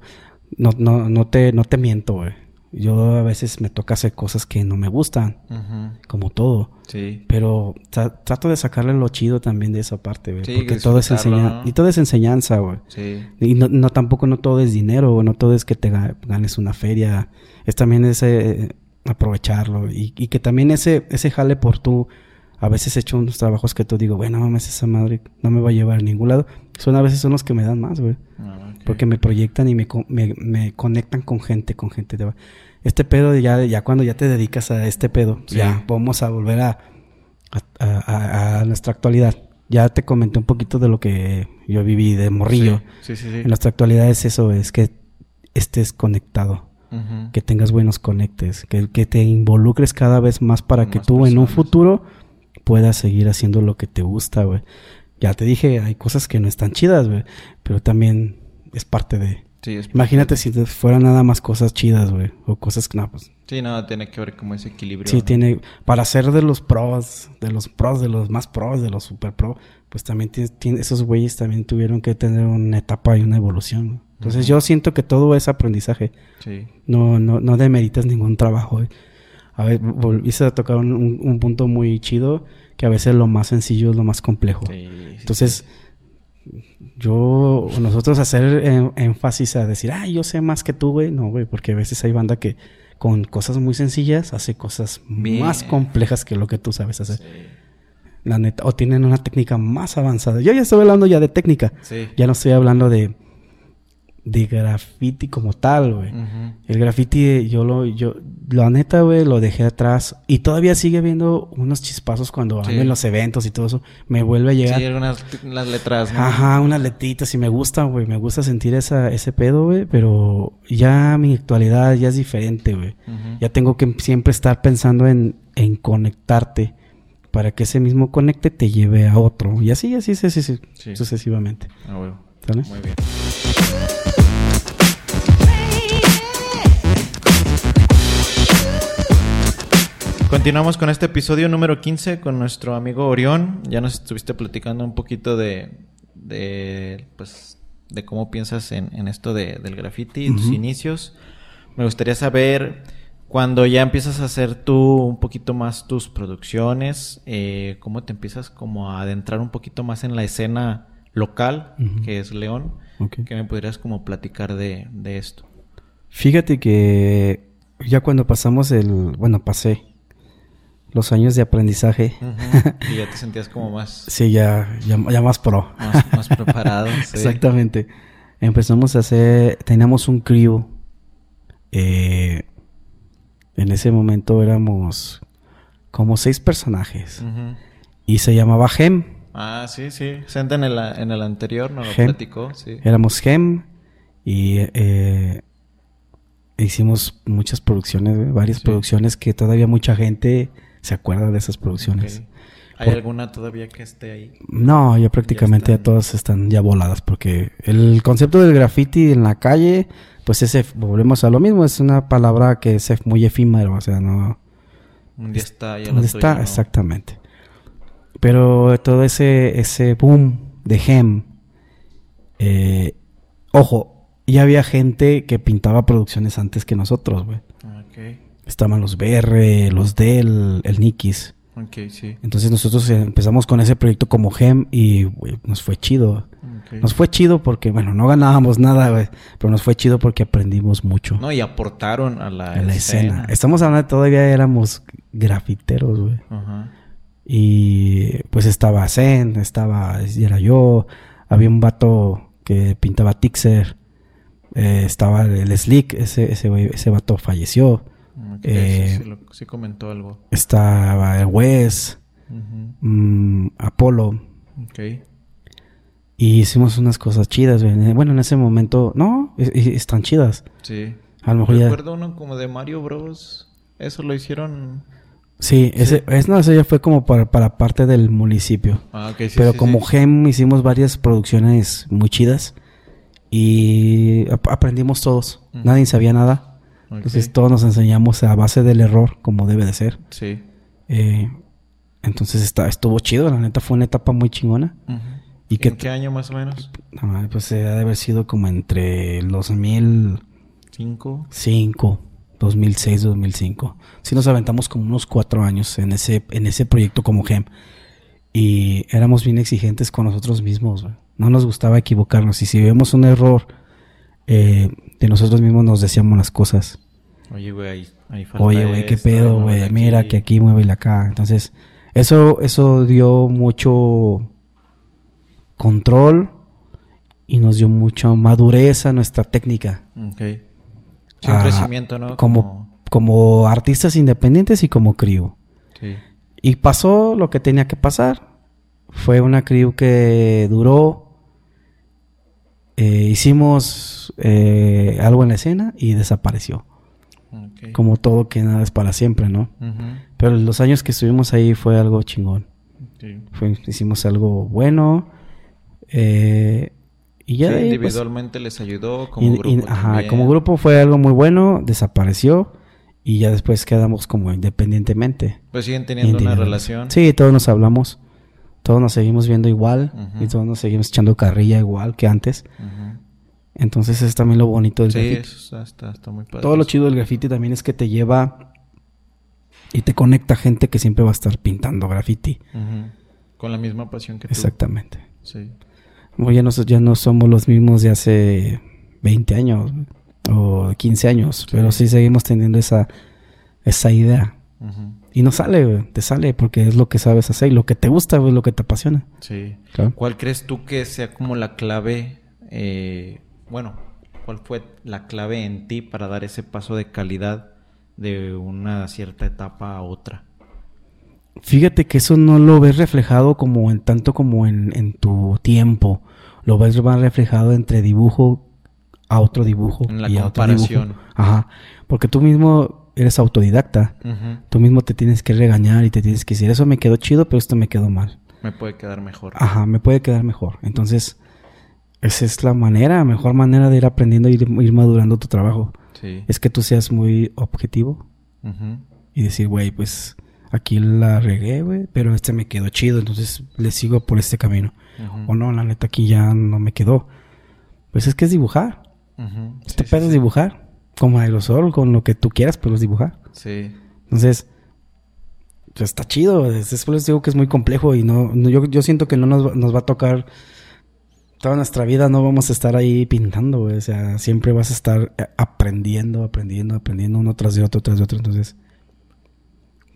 no, no, no te, no te miento, güey. Yo a veces me toca hacer cosas que no me gustan, como todo. Sí. Pero trato de sacarle lo chido también de esa parte, güey. porque todo es enseñanza. Y todo es enseñanza, güey. Sí. Y no, no, tampoco no todo es dinero, güey. No todo es que te ganes una feria. Es también ese aprovecharlo. Y, y que también ese, ese jale por tú a veces he hecho unos trabajos que tú digo, bueno, mames, esa madre no me va a llevar a ningún lado. Son a veces son los que me dan más, güey. Ah, Porque me proyectan y me, me, conectan con gente, con gente. De... Este pedo, ya, ya cuando ya te dedicas a este pedo, ya vamos a volver a, a, nuestra actualidad. Ya te comenté un poquito de lo que yo viví de morrillo. Sí, sí, sí. En nuestra actualidad es eso, es que estés conectado. Que tengas buenos conectes, que, que, te involucres cada vez más para que tú en un futuro puedas seguir haciendo lo que te gusta, güey. Ya te dije, hay cosas que no están chidas, güey, pero también es parte de... Sí, Imagínate si fueran nada más cosas chidas, güey, o cosas que no, pues... Sí, no, tiene que ver como ese equilibrio. Sí, tiene... Para ser de los pros, de los pros, de los más pros, de los super pro, pues también tiene, esos güeyes también tuvieron que tener una etapa y una evolución. Entonces yo siento que todo es aprendizaje. Sí. No, no, no demeritas ningún trabajo, a ver, volviste a tocar un, punto muy chido, que a veces lo más sencillo es lo más complejo. Entonces, yo, nosotros hacer énfasis a decir, ah, yo sé más que tú, güey, no, güey, porque a veces hay banda que con cosas muy sencillas hace cosas más complejas que lo que tú sabes hacer. La neta, o tienen una técnica más avanzada. Yo ya estoy hablando ya de técnica. Ya no estoy hablando de de graffiti como tal, güey. El graffiti, yo lo, yo, la neta, güey, lo dejé atrás. Y todavía sigue viendo unos chispazos cuando sí. en los eventos y todo eso. Me vuelve a llegar. Sí, algunas las letras, ¿no? Ajá, unas letritas y me gusta, güey. Me gusta sentir esa, ese pedo, güey. Pero ya mi actualidad ya es diferente, güey. Ya tengo que siempre estar pensando en, en conectarte. Para que ese mismo conecte te lleve a otro. Y así, así, así, así, sucesivamente. Ah, güey. Muy bien. Continuamos con este episodio número 15 con nuestro amigo Orión. Ya nos estuviste platicando un poquito de, de, pues, de cómo piensas en, esto del graffiti, tus inicios. Me gustaría saber, cuando ya empiezas a hacer tú un poquito más tus producciones, eh, cómo te empiezas como a adentrar un poquito más en la escena local, que es León. ¿Qué me podrías como platicar de, de esto? Fíjate que ya cuando pasamos el, bueno, pasé los años de aprendizaje. Y ya te sentías como más... sí, ya, ya, más pro. Más, preparado. Exactamente. Empezamos a hacer, teníamos un crew. Eh, en ese momento éramos como seis personajes. Y se llamaba Gem. Ah, sí, sí. Senta en el, en el anterior nos lo platicó, sí. Éramos Gem y eh, hicimos muchas producciones, varias producciones que todavía mucha gente se acuerda de esas producciones. ¿Hay alguna todavía que esté ahí? No, ya prácticamente ya todas están ya voladas porque el concepto del graffiti en la calle, pues ese, volvemos a lo mismo, es una palabra que es muy efímero, o sea, no... Un día está, ya lo está, exactamente. Pero todo ese, ese boom de Gem, eh, ojo, ya había gente que pintaba producciones antes que nosotros, güey. Estaban los BR, los Dell, el Nikis. Sí. Entonces nosotros empezamos con ese proyecto como GEM y nos fue chido. Nos fue chido porque, bueno, no ganábamos nada, pero nos fue chido porque aprendimos mucho. No, y aportaron a la, escena. Estamos hablando de todavía éramos grafiteros, güey. Ajá. Y pues estaba Zen, estaba, era yo, había un vato que pintaba Tixer, eh, estaba el Slick, ese, ese, ese vato falleció. Eh, sí, comentó algo. Estaba Wes, mm, Apolo. Y hicimos unas cosas chidas, Bueno, en ese momento, no, están chidas. Sí. A lo mejor Recuerdo uno como de Mario Bros. Eso lo hicieron. Sí, ese, Es, no, ya fue como para, para parte del municipio. Ah, sí, Pero como GEM hicimos varias producciones muy chidas y aprendimos todos. Nadie sabía nada. Entonces todos nos enseñamos a base del error, como debe de ser. Sí. Eh, entonces está, estuvo chido, la neta fue una etapa muy chingona. ¿Y ¿En qué año más o menos? pues eh, ha de haber sido como entre el 2005. 5. 2006, 2005. Sí nos aventamos como unos cuatro años en ese, en ese proyecto como GEM. Y éramos bien exigentes con nosotros mismos, No nos gustaba equivocarnos. Y si vemos un error eh, de nosotros mismos, nos decíamos las cosas. Oye, güey, ahí, ahí Oye, güey, qué pedo, güey. Mira que aquí mueve la acá. Entonces, eso, eso dio mucho control y nos dio mucha madurez a nuestra técnica. Ok. Sí, un crecimiento, ¿no? Como, como, artistas independientes y como crew. Sí. Y pasó lo que tenía que pasar. Fue una crew que duró. Eh, hicimos eh, algo en la escena y desapareció. Como todo que nada es para siempre, ¿no? Pero los años que estuvimos ahí fue algo chingón. hicimos algo bueno. Eh, y ya pues, individualmente les ayudó como grupo. ajá, como grupo fue algo muy bueno, desapareció y ya después quedamos como independientemente. Pues siguen teniendo una relación. Sí, todos nos hablamos, todos nos seguimos viendo igual y todos nos seguimos echando carrilla igual que antes. Entonces es también lo bonito del sí, Eso está, está, muy padre. Todo lo chido del graffiti también es que te lleva y te conecta gente que siempre va a estar pintando graffiti. Con la misma pasión que tú. Exactamente. Sí ya no, ya no somos los mismos de hace 20 años o 15 años, pero sí seguimos teniendo esa, esa idea. Y no sale, te sale porque es lo que sabes hacer y lo que te gusta, es lo que te apasiona. Sí. ¿Cuál crees tú que sea como la clave, eh, bueno, cuál fue la clave en ti para dar ese paso de calidad de una cierta etapa a otra? Fíjate que eso no lo ves reflejado como en tanto como en, en tu tiempo. Lo ves más reflejado entre dibujo a otro dibujo. En la y comparación. Ajá. Porque tú mismo eres autodidacta. Tú mismo te tienes que regañar y te tienes que decir, eso me quedó chido, pero esto me quedó mal. Me puede quedar mejor. Ajá, me puede quedar mejor. Entonces, esa es la manera, mejor manera de ir aprendiendo y ir, ir madurando tu trabajo. Sí. Es que tú seas muy objetivo. Y decir, güey, pues aquí la regué, güey, pero este me quedó chido, entonces le sigo por este camino. O no, la neta aquí ya no me quedó. Pues es que es dibujar. Este pedo es dibujar. Como aerosol, con lo que tú quieras, pero es dibujar. Sí. Entonces, pues está chido. Es, por eso digo que es muy complejo y no, yo, yo, siento que no nos, nos, va a tocar toda nuestra vida, no vamos a estar ahí pintando, güey. O sea, siempre vas a estar eh, aprendiendo, aprendiendo, aprendiendo uno tras de otro, tras de otro. Entonces,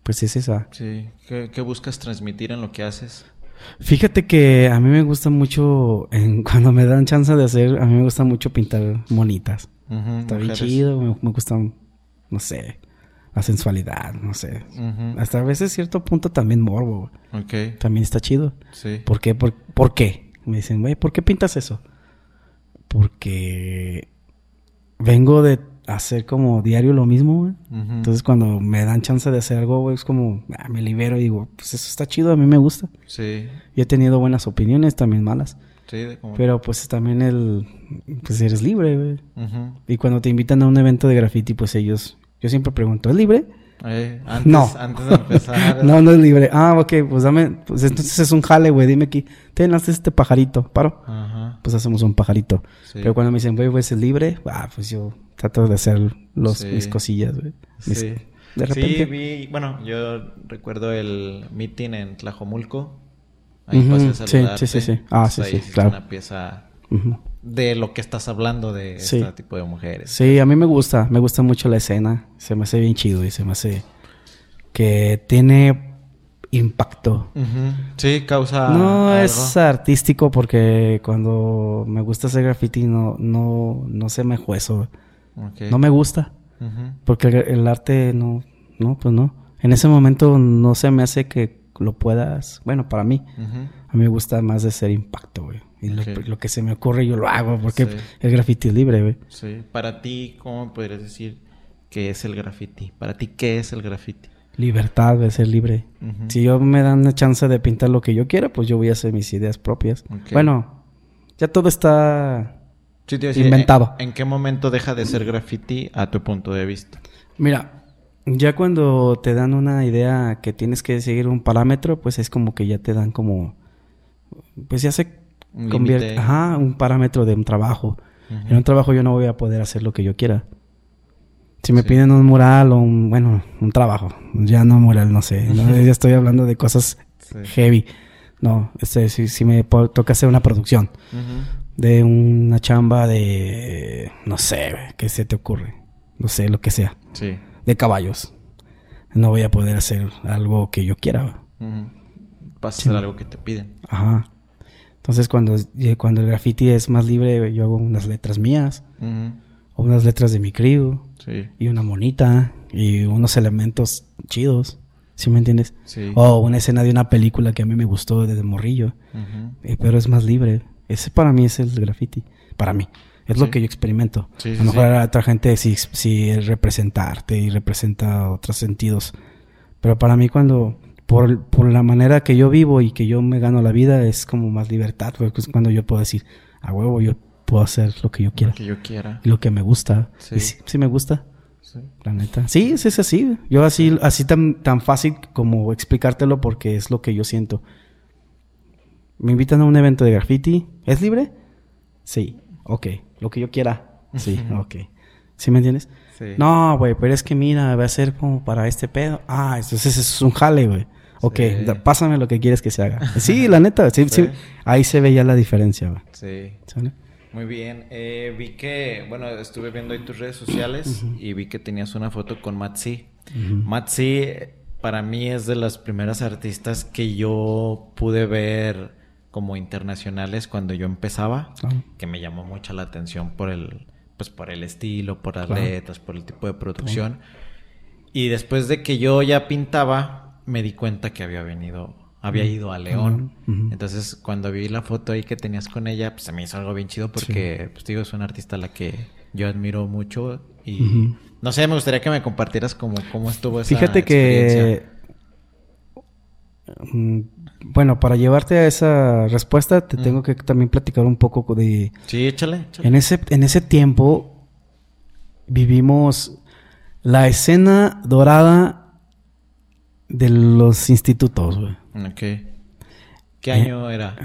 pues es esa. Sí. ¿Qué, buscas transmitir en lo que haces? Fíjate que a mí me gusta mucho, en, cuando me dan chance de hacer, a mí me gusta mucho pintar monitas. Está bien chido, me, gusta, no sé, la sensualidad, no sé. Hasta a veces cierto punto también morbo. También está chido. Sí. ¿Por qué? ¿Por, ¿por qué? Me dicen, güey, ¿por qué pintas eso? Porque vengo de hacer como diario lo mismo, güey. Entonces cuando me dan chance de hacer algo, güey, es como, ah, me libero y digo, pues eso está chido, a mí me gusta. Sí. Y he tenido buenas opiniones, también malas. Sí, Pero pues también el, pues eres libre, güey. Y cuando te invitan a un evento de graffiti, pues ellos, yo siempre pregunto, ¿es libre? Eh, antes, no. Antes de empezar. no, no es libre. Ah, ok, pues dame, pues entonces es un jale, güey. Dime aquí, ten, haces este pajarito, paro. Ajá. Pues hacemos un pajarito. Pero cuando me dicen, güey, pues es libre, ah, pues yo trato de hacer los, mis cosillas, güey. sí. De repente. Sí, vi, bueno, yo recuerdo el meeting en Tlajomulco. Ahí pasé a saludarte. Sí, sí, sí. Ah, sí, sí, claro. una pieza de lo que estás hablando de este tipo de mujeres. Sí, a mí me gusta, me gusta mucho la escena, se me hace bien chido y se me hace que tiene impacto. Sí, causa. No es artístico porque cuando me gusta hacer graffiti no, no, no se me juezo. No me gusta. Porque el, arte no, no, pues no. En ese momento no se me hace que lo puedas, bueno, para mí, a mí me gusta más de ser impacto, güey. Y lo, que se me ocurre yo lo hago porque el graffiti es libre, güey. Sí. Para ti, ¿cómo podrías decir que es el graffiti? Para ti, ¿qué es el graffiti? Libertad de ser libre. Si yo me dan la chance de pintar lo que yo quiera, pues yo voy a hacer mis ideas propias. Bueno, ya todo está inventado. ¿en, ¿En qué momento deja de ser graffiti a tu punto de vista? Mira, ya cuando te dan una idea que tienes que seguir un parámetro, pues es como que ya te dan como... Pues ya se convierte, ajá, un parámetro de un trabajo. En un trabajo yo no voy a poder hacer lo que yo quiera. Si me piden un mural o un, bueno, un trabajo, ya no mural, no sé. ya estoy hablando de cosas heavy. No, este, si, si me toca hacer una producción de una chamba de, no sé, ¿qué se te ocurre? No sé, lo que sea. Sí. De caballos. No voy a poder hacer algo que yo quiera. Vas a hacer algo que te piden. Ajá. Entonces cuando, cuando el graffiti es más libre, yo hago unas letras mías. O unas letras de mi crew. Sí. Y una monita. Y unos elementos chidos. ¿Sí me entiendes? Sí. O una escena de una película que a mí me gustó desde morrillo. Eh, pero es más libre. Ese para mí es el graffiti. Para mí. Es lo que yo experimento. a lo mejor a otra gente sí, sí es representarte y representa otros sentidos. Pero para mí cuando... Por, por, la manera que yo vivo y que yo me gano la vida es como más libertad. Porque es cuando yo puedo decir, a huevo, yo puedo hacer lo que yo quiera. Lo que yo quiera. Y lo que me gusta. Sí. sí, me gusta. Sí. La neta. Sí, es, así. Yo así, así tan, tan fácil como explicártelo porque es lo que yo siento. Me invitan a un evento de graffiti. ¿Es libre? Sí. Ok. Lo que yo quiera. Sí. ok. ¿Sí me entiendes? Sí. No, güey, pero es que mira, va a ser como para este pedo. Ah, entonces es un jale, güey. Ok, pásame lo que quieres que se haga. Sí, la neta, sí, sí. ahí se ve ya la diferencia, güey. Sí. Muy bien. Eh, vi que, bueno, estuve viendo ahí tus redes sociales y vi que tenías una foto con Matsi. Matsi, para mí, es de las primeras artistas que yo pude ver como internacionales cuando yo empezaba, que me llamó mucho la atención por el, pues por el estilo, por las letras, por el tipo de producción. Y después de que yo ya pintaba, me di cuenta que había venido había ido a León. Entonces, cuando vi la foto ahí que tenías con ella, pues se me hizo algo bien chido porque, pues digo, es una artista a la que yo admiro mucho y no sé, me gustaría que me compartieras cómo, cómo estuvo esa Fíjate que mm, bueno, para llevarte a esa respuesta te tengo que también platicar un poco de Sí, échale, échale. En ese en ese tiempo vivimos la escena dorada de los institutos, güey. Ok. ¿Qué año era?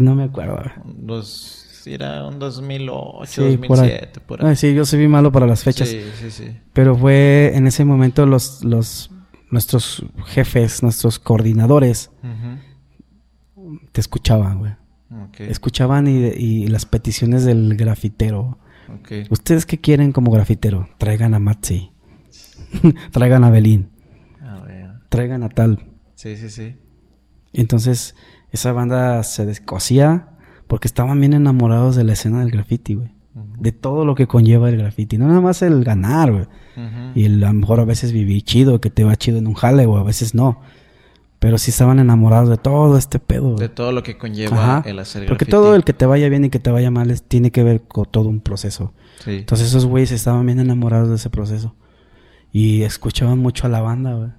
no me acuerdo. Dos, era un 2008, 2007, por ahí. sí, yo soy malo para las fechas. Sí, sí, sí. Pero fue en ese momento los, los nuestros jefes, nuestros coordinadores, te escuchaban, güey. Escuchaban y, y, las peticiones del grafitero. Okay. ¿Ustedes qué quieren como grafitero? Traigan a Matzi. Traigan a Belín. Traigan a tal. Sí, sí, sí. Entonces, esa banda se descosía porque estaban bien enamorados de la escena del graffiti, güey. De todo lo que conlleva el graffiti. No nada más el ganar, güey. Y a lo mejor a veces viví chido, que te va chido en un jale, o a veces no. Pero sí estaban enamorados de todo este pedo. De todo lo que conlleva el hacer graffiti. Porque todo el que te vaya bien y que te vaya mal es, tiene que ver con todo un proceso. Entonces esos güeyes estaban bien enamorados de ese proceso. Y escuchaban mucho a la banda, güey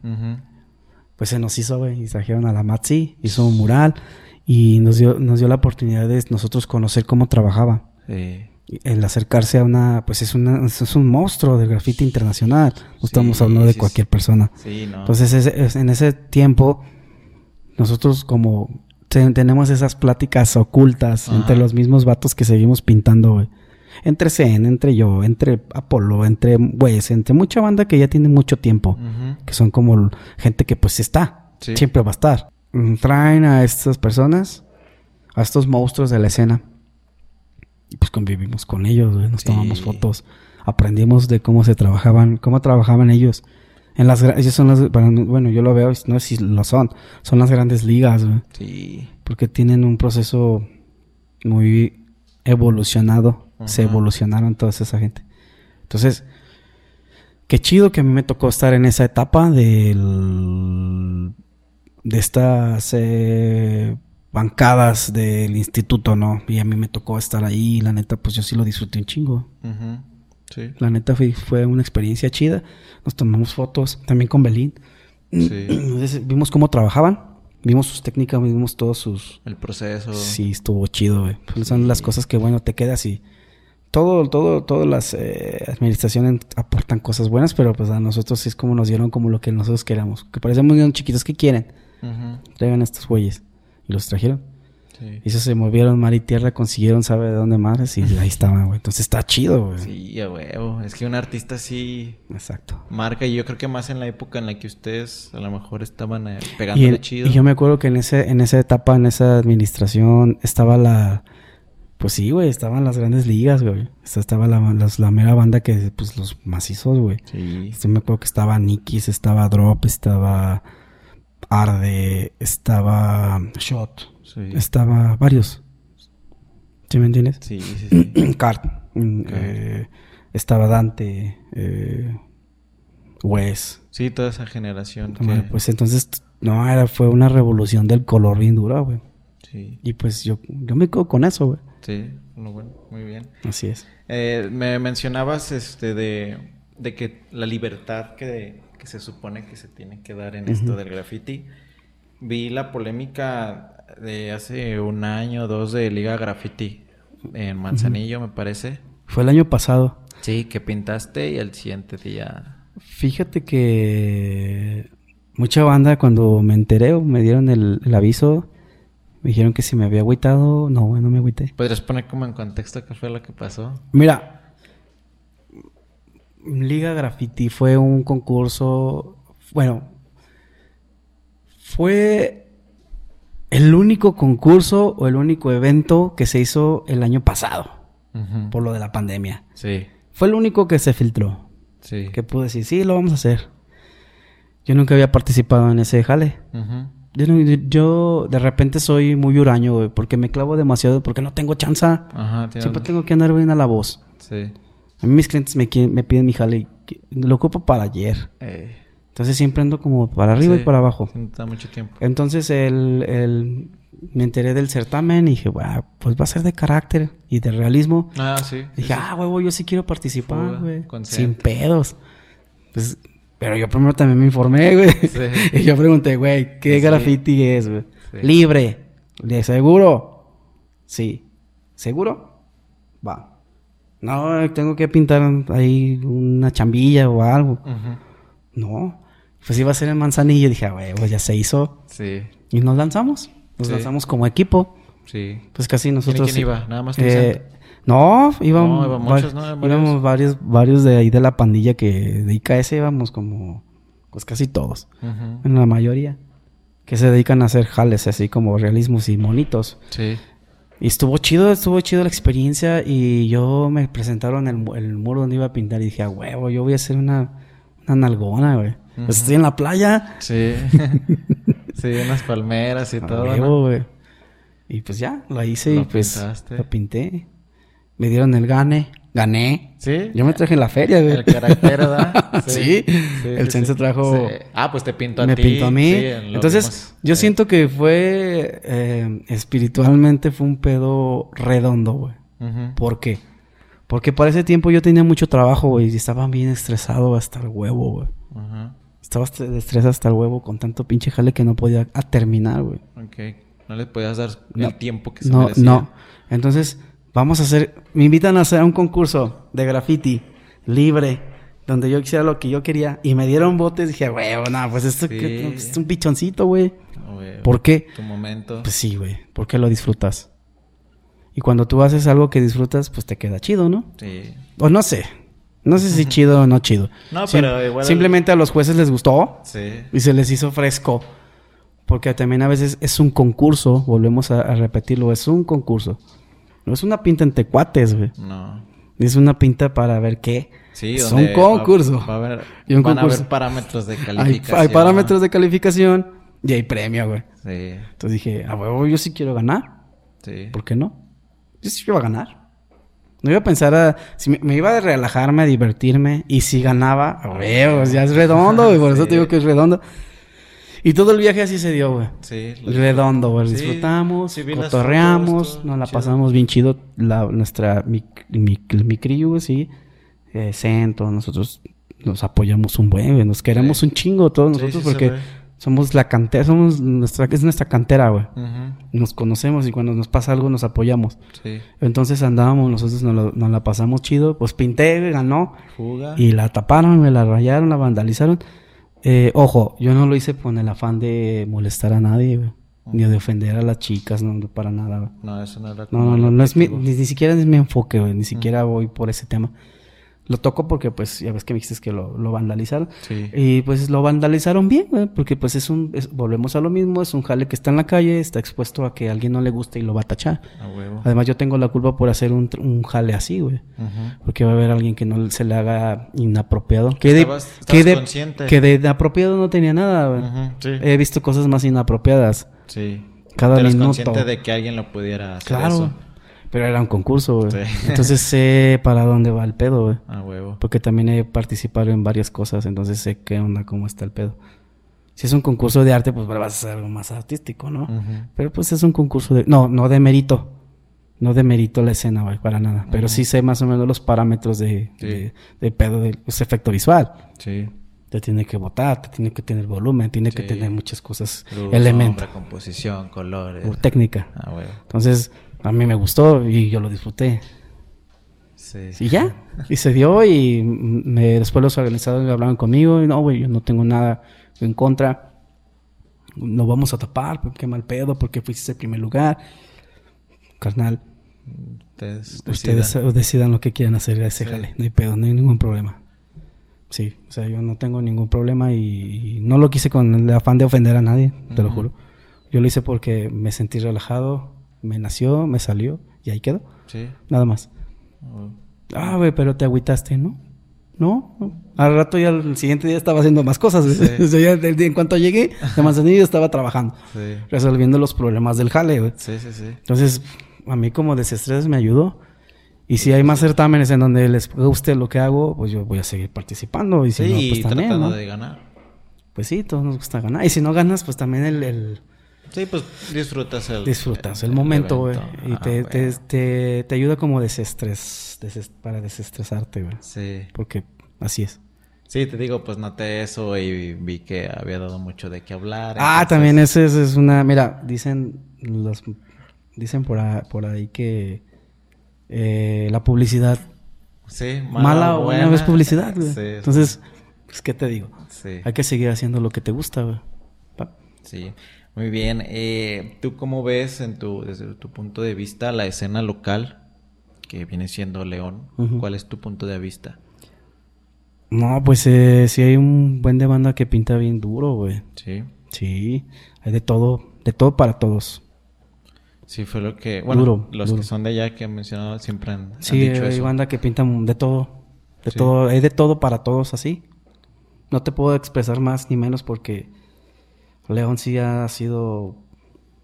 pues se nos hizo, güey, y trajeron a la Matzi, hizo un mural y nos dio, nos dio la oportunidad de nosotros conocer cómo trabajaba. Sí. El acercarse a una, pues es, una, es un monstruo del grafiti internacional. No estamos hablando de cualquier persona. Sí, no. Entonces, en ese tiempo, nosotros como tenemos esas pláticas ocultas entre los mismos vatos que seguimos pintando, güey entre Zen, entre yo, entre Apolo, entre güeyes, entre mucha banda que ya tiene mucho tiempo, que son como gente que pues está, siempre va a estar. Mm, traen a estas personas, a estos monstruos de la escena, y pues convivimos con ellos, nos tomamos fotos, aprendimos de cómo se trabajaban, cómo trabajaban ellos. En las ellos son las, bueno, yo lo veo, no sé si lo son, son las grandes ligas, Sí. Porque tienen un proceso muy evolucionado se evolucionaron toda esa gente. Entonces, qué chido que a mí me tocó estar en esa etapa del, de estas eh, bancadas del instituto, ¿no? Y a mí me tocó estar ahí y la neta, pues yo sí lo disfruté un chingo. sí. La neta fue, fue, una experiencia chida. Nos tomamos fotos también con Belín. Sí. vimos cómo trabajaban. Vimos sus técnicas, vimos todos sus... El proceso. Sí, estuvo chido, güey. Pues son las cosas que, bueno, te quedas y todo, todo, todas las eh, administraciones aportan cosas buenas, pero pues a nosotros sí es como nos dieron como lo que nosotros queramos. Que parecemos niños chiquitos que quieren. Traigan estos güeyes. Y los trajeron. Y eso se movieron mar y tierra, consiguieron sabe de dónde más y ahí estaban, güey. Entonces está chido, güey. Sí, a huevo. Es que un artista sí... Exacto. Marca y yo creo que más en la época en la que ustedes a lo mejor estaban eh, pegándole chido. Y yo me acuerdo que en, ese, en esa etapa, en esa administración, estaba la... Pues sí, güey, estaban las grandes ligas, güey. Estaba la, la mera banda que, pues, los macizos, güey. Sí. Yo me acuerdo que estaba Nikis, estaba Drop, estaba Arde, estaba Shot, estaba varios. ¿Sí me entiendes? Sí, sí, sí. Cart. Mm, eh, estaba Dante, eh, Wes. Sí, toda esa generación. Pues entonces, no, era, fue una revolución del color bien dura, güey. Sí. Y pues yo, yo me quedo con eso, güey. Sí, bueno, muy bien. Así es. Eh, me mencionabas este de, de que la libertad que, que, se supone que se tiene que dar en esto del graffiti. Vi la polémica de hace un año o dos de Liga Graffiti en Manzanillo, me parece. Fue el año pasado. Sí, que pintaste y el siguiente día. Fíjate que mucha banda cuando me enteré o me dieron el aviso, me dijeron que si me había agüitado. No, no me agüité. ¿Podrías poner como en contexto qué fue lo que pasó? Mira, Liga Graffiti fue un concurso. Bueno, fue el único concurso o el único evento que se hizo el año pasado. Por lo de la pandemia. Sí. Fue el único que se filtró. Sí. Que pude decir, sí, lo vamos a hacer. Yo nunca había participado en ese jale. Yo, de repente soy muy huraño, güey, porque me clavo demasiado, porque no tengo chance. Ajá, Siempre tengo que andar bien a la voz. Sí. A mí mis clientes me, me piden mi jale, lo ocupo para ayer. Eh. Entonces siempre ando como para arriba y para abajo. Da mucho tiempo. Entonces el, el, me enteré del certamen y dije, pues va a ser de carácter y de realismo. Ah, sí. dije, ah, huevo, yo sí quiero participar, güey. Sin pedos. Pues pero yo primero también me informé, güey. y yo pregunté, güey, ¿qué graffiti es, güey? Libre. ¿De seguro? Sí. ¿Seguro? Va. No, tengo que pintar ahí una chambilla o algo. No. Pues iba a ser en Manzanillo. Dije, güey, pues ya se hizo. Sí. Y nos lanzamos. Nos lanzamos como equipo. Sí. Pues casi nosotros... ¿Quién, iba? Nada más eh, no, íbamos, no, muchos, ¿no? íbamos varios, varios de ahí de la pandilla que de IKS íbamos como, pues casi todos, en la mayoría, que se dedican a hacer jales así como realismos y monitos. Sí. Y estuvo chido, estuvo chido la experiencia y yo me presentaron el, el muro donde iba a pintar y dije, a huevo, yo voy a hacer una, una nalgona, güey. Pues estoy en la playa. Sí. sí, unas palmeras y todo. Huevo, güey. Y pues ya, lo hice y pues lo pinté. Me dieron el gane. Gané. ¿Sí? Yo me traje la feria, güey. El carácter, ¿verdad? Sí. el censo trajo... Ah, pues te pintó a me ti. Me pintó a mí. Entonces, yo siento que fue... Eh, espiritualmente fue un pedo redondo, güey. ¿Por qué? Porque para ese tiempo yo tenía mucho trabajo, güey. Y estaba bien estresado hasta el huevo, güey. Estaba estresado hasta el huevo con tanto pinche jale que no podía terminar, güey. Ok. No le podías dar el tiempo que se no, merecía. No, Entonces Vamos a hacer, me invitan a hacer un concurso de graffiti libre, donde yo hiciera lo que yo quería. Y me dieron botes, dije, güey, no, pues esto es un pichoncito, güey. ¿Por qué? Tu momento. Pues sí, güey, porque lo disfrutas. Y cuando tú haces algo que disfrutas, pues te queda chido, ¿no? Sí. O no sé. No sé si chido o no chido. No, pero igual... Simplemente a los jueces les gustó. Sí. Y se les hizo fresco. Porque también a veces es un concurso, volvemos a repetirlo, es un concurso. No es una pinta entre cuates, güey. No. Es una pinta para ver qué. Sí, es un concurso. Va, a haber, y un van a haber parámetros de calificación. Hay, parámetros de calificación y hay premio, güey. Sí. Entonces dije, a huevo, yo sí quiero ganar. Sí. ¿Por qué no? Yo sí iba a ganar. No iba a pensar a... Si me, iba a relajarme, a divertirme. Y si ganaba, a huevo, ya es redondo, güey. Por eso te digo que es redondo. Y todo el viaje así se dio, güey. Sí. Redondo, güey. Disfrutamos, sí, cotorreamos, nos la pasamos bien chido. La, nuestra, mi, mi, mi sí. Eh, Centro, nosotros nos apoyamos un buen, güey. Nos queremos un chingo todos nosotros porque somos la cantera, somos nuestra, es nuestra cantera, güey. Nos conocemos y cuando nos pasa algo nos apoyamos. Sí. Entonces andábamos, nosotros nos, nos la pasamos chido. Pues pinté, ganó. Fuga. Y la taparon, me la rayaron, la vandalizaron. Eh, ojo, yo no lo hice con el afán de molestar a nadie, güey. ni de ofender a las chicas, no, para nada. No, eso no era No, no, no, no es mi, ni, siquiera es mi enfoque, güey, ni siquiera voy por ese tema. Lo toco porque, pues, ya ves que me dijiste que lo, lo vandalizaron. Sí. Y, pues, lo vandalizaron bien, güey, porque, pues, es un... volvemos a lo mismo, es un jale que está en la calle, está expuesto a que a alguien no le guste y lo va a tachar. A huevo. Además, yo tengo la culpa por hacer un, un jale así, güey. Ujú. Porque va a haber alguien que no se le haga inapropiado. Que de, Estabas- estabas que de, consciente. que de inapropiado no tenía nada, güey. Ujú, Sí. He visto cosas más inapropiadas. sí. cada minuto. consciente de que alguien lo pudiera hacer Claro. eso. Pero era un concurso, güey. Sí. Entonces sé para dónde va el pedo, güey. A huevo. Porque también he participado en varias cosas, entonces sé qué onda, cómo está el pedo. Si es un concurso de arte, pues vas a hacer algo más artístico, ¿no? Pero pues es un concurso de... No, no de mérito. No de mérito la escena, güey, para nada. Pero sí sé más o menos los parámetros de, Sí. de, de pedo de ese efecto visual. Sí. Te tiene que botar, te tiene que tener volumen, tiene que tener muchas cosas, Luz, elementos, sombra, composición, colores. o técnica. Ah, huevo. Entonces, a mí me gustó y yo lo disfruté. Sí. Y ya, y se dio y me, después los organizadores hablaban conmigo y no, güey, yo no tengo nada en contra. No vamos a tapar, qué mal pedo, porque fuiste el primer lugar. Carnal, Ustedes ustedes decidan. decidan lo que quieran hacer, ese Sí. jale, no hay pedo, no hay ningún problema. Sí, o sea, yo no tengo ningún problema y, y no lo quise con el afán de ofender a nadie, te lo juro. Yo lo hice porque me sentí relajado, me nació, me salió y ahí quedó, Sí. nada más. Ah, huevo. Ah, güey, pero te agüitaste, ¿no? No, no. Al rato ya el siguiente día estaba haciendo más cosas. Sí. O sea, ya el día- en cuanto llegué de Manzanillo estaba trabajando, Sí. resolviendo los problemas del jale, güey. Sí, sí, sí. Entonces, a mí como desestrés me ayudó. Y si hay más certámenes en donde les guste lo que hago, pues yo voy a seguir participando. Y si Sí, no, y pues también, tratando ¿no? de ganar. Pues sí, todos nos gusta ganar. Y si no ganas, pues también el, el- Sí, pues disfrutas el... disfrutas el, momento, güey. Y Ah, te, te, te, te ayuda como desestrés, deses- para desestresarte, güey. Sí. Porque así es. Sí, te digo, pues noté eso y vi que había dado mucho de qué hablar. Ah, entonces- también ese es, una... Mira, dicen los dicen por ahí, por ahí que eh, la publicidad Sí, mala, o buena es publicidad, güey. Sí, Entonces, pues, ¿qué te digo? sí. Hay que seguir haciendo lo que te gusta, güey. Sí, muy bien. Eh, ¿Tú cómo ves en tu, desde tu punto de vista la escena local que viene siendo León? ¿Cuál es tu punto de vista? No, pues eh, sí hay un buen de banda que pinta bien duro, güey. Sí, Sí, hay de todo, de todo para todos. sí fue lo que, bueno, Duro, los duro. que son de allá que han mencionado siempre han, han Sí, dicho hay eso. banda que pinta de todo, de Sí. todo, hay de todo para todos así. No te puedo expresar más ni menos porque León sí ha sido,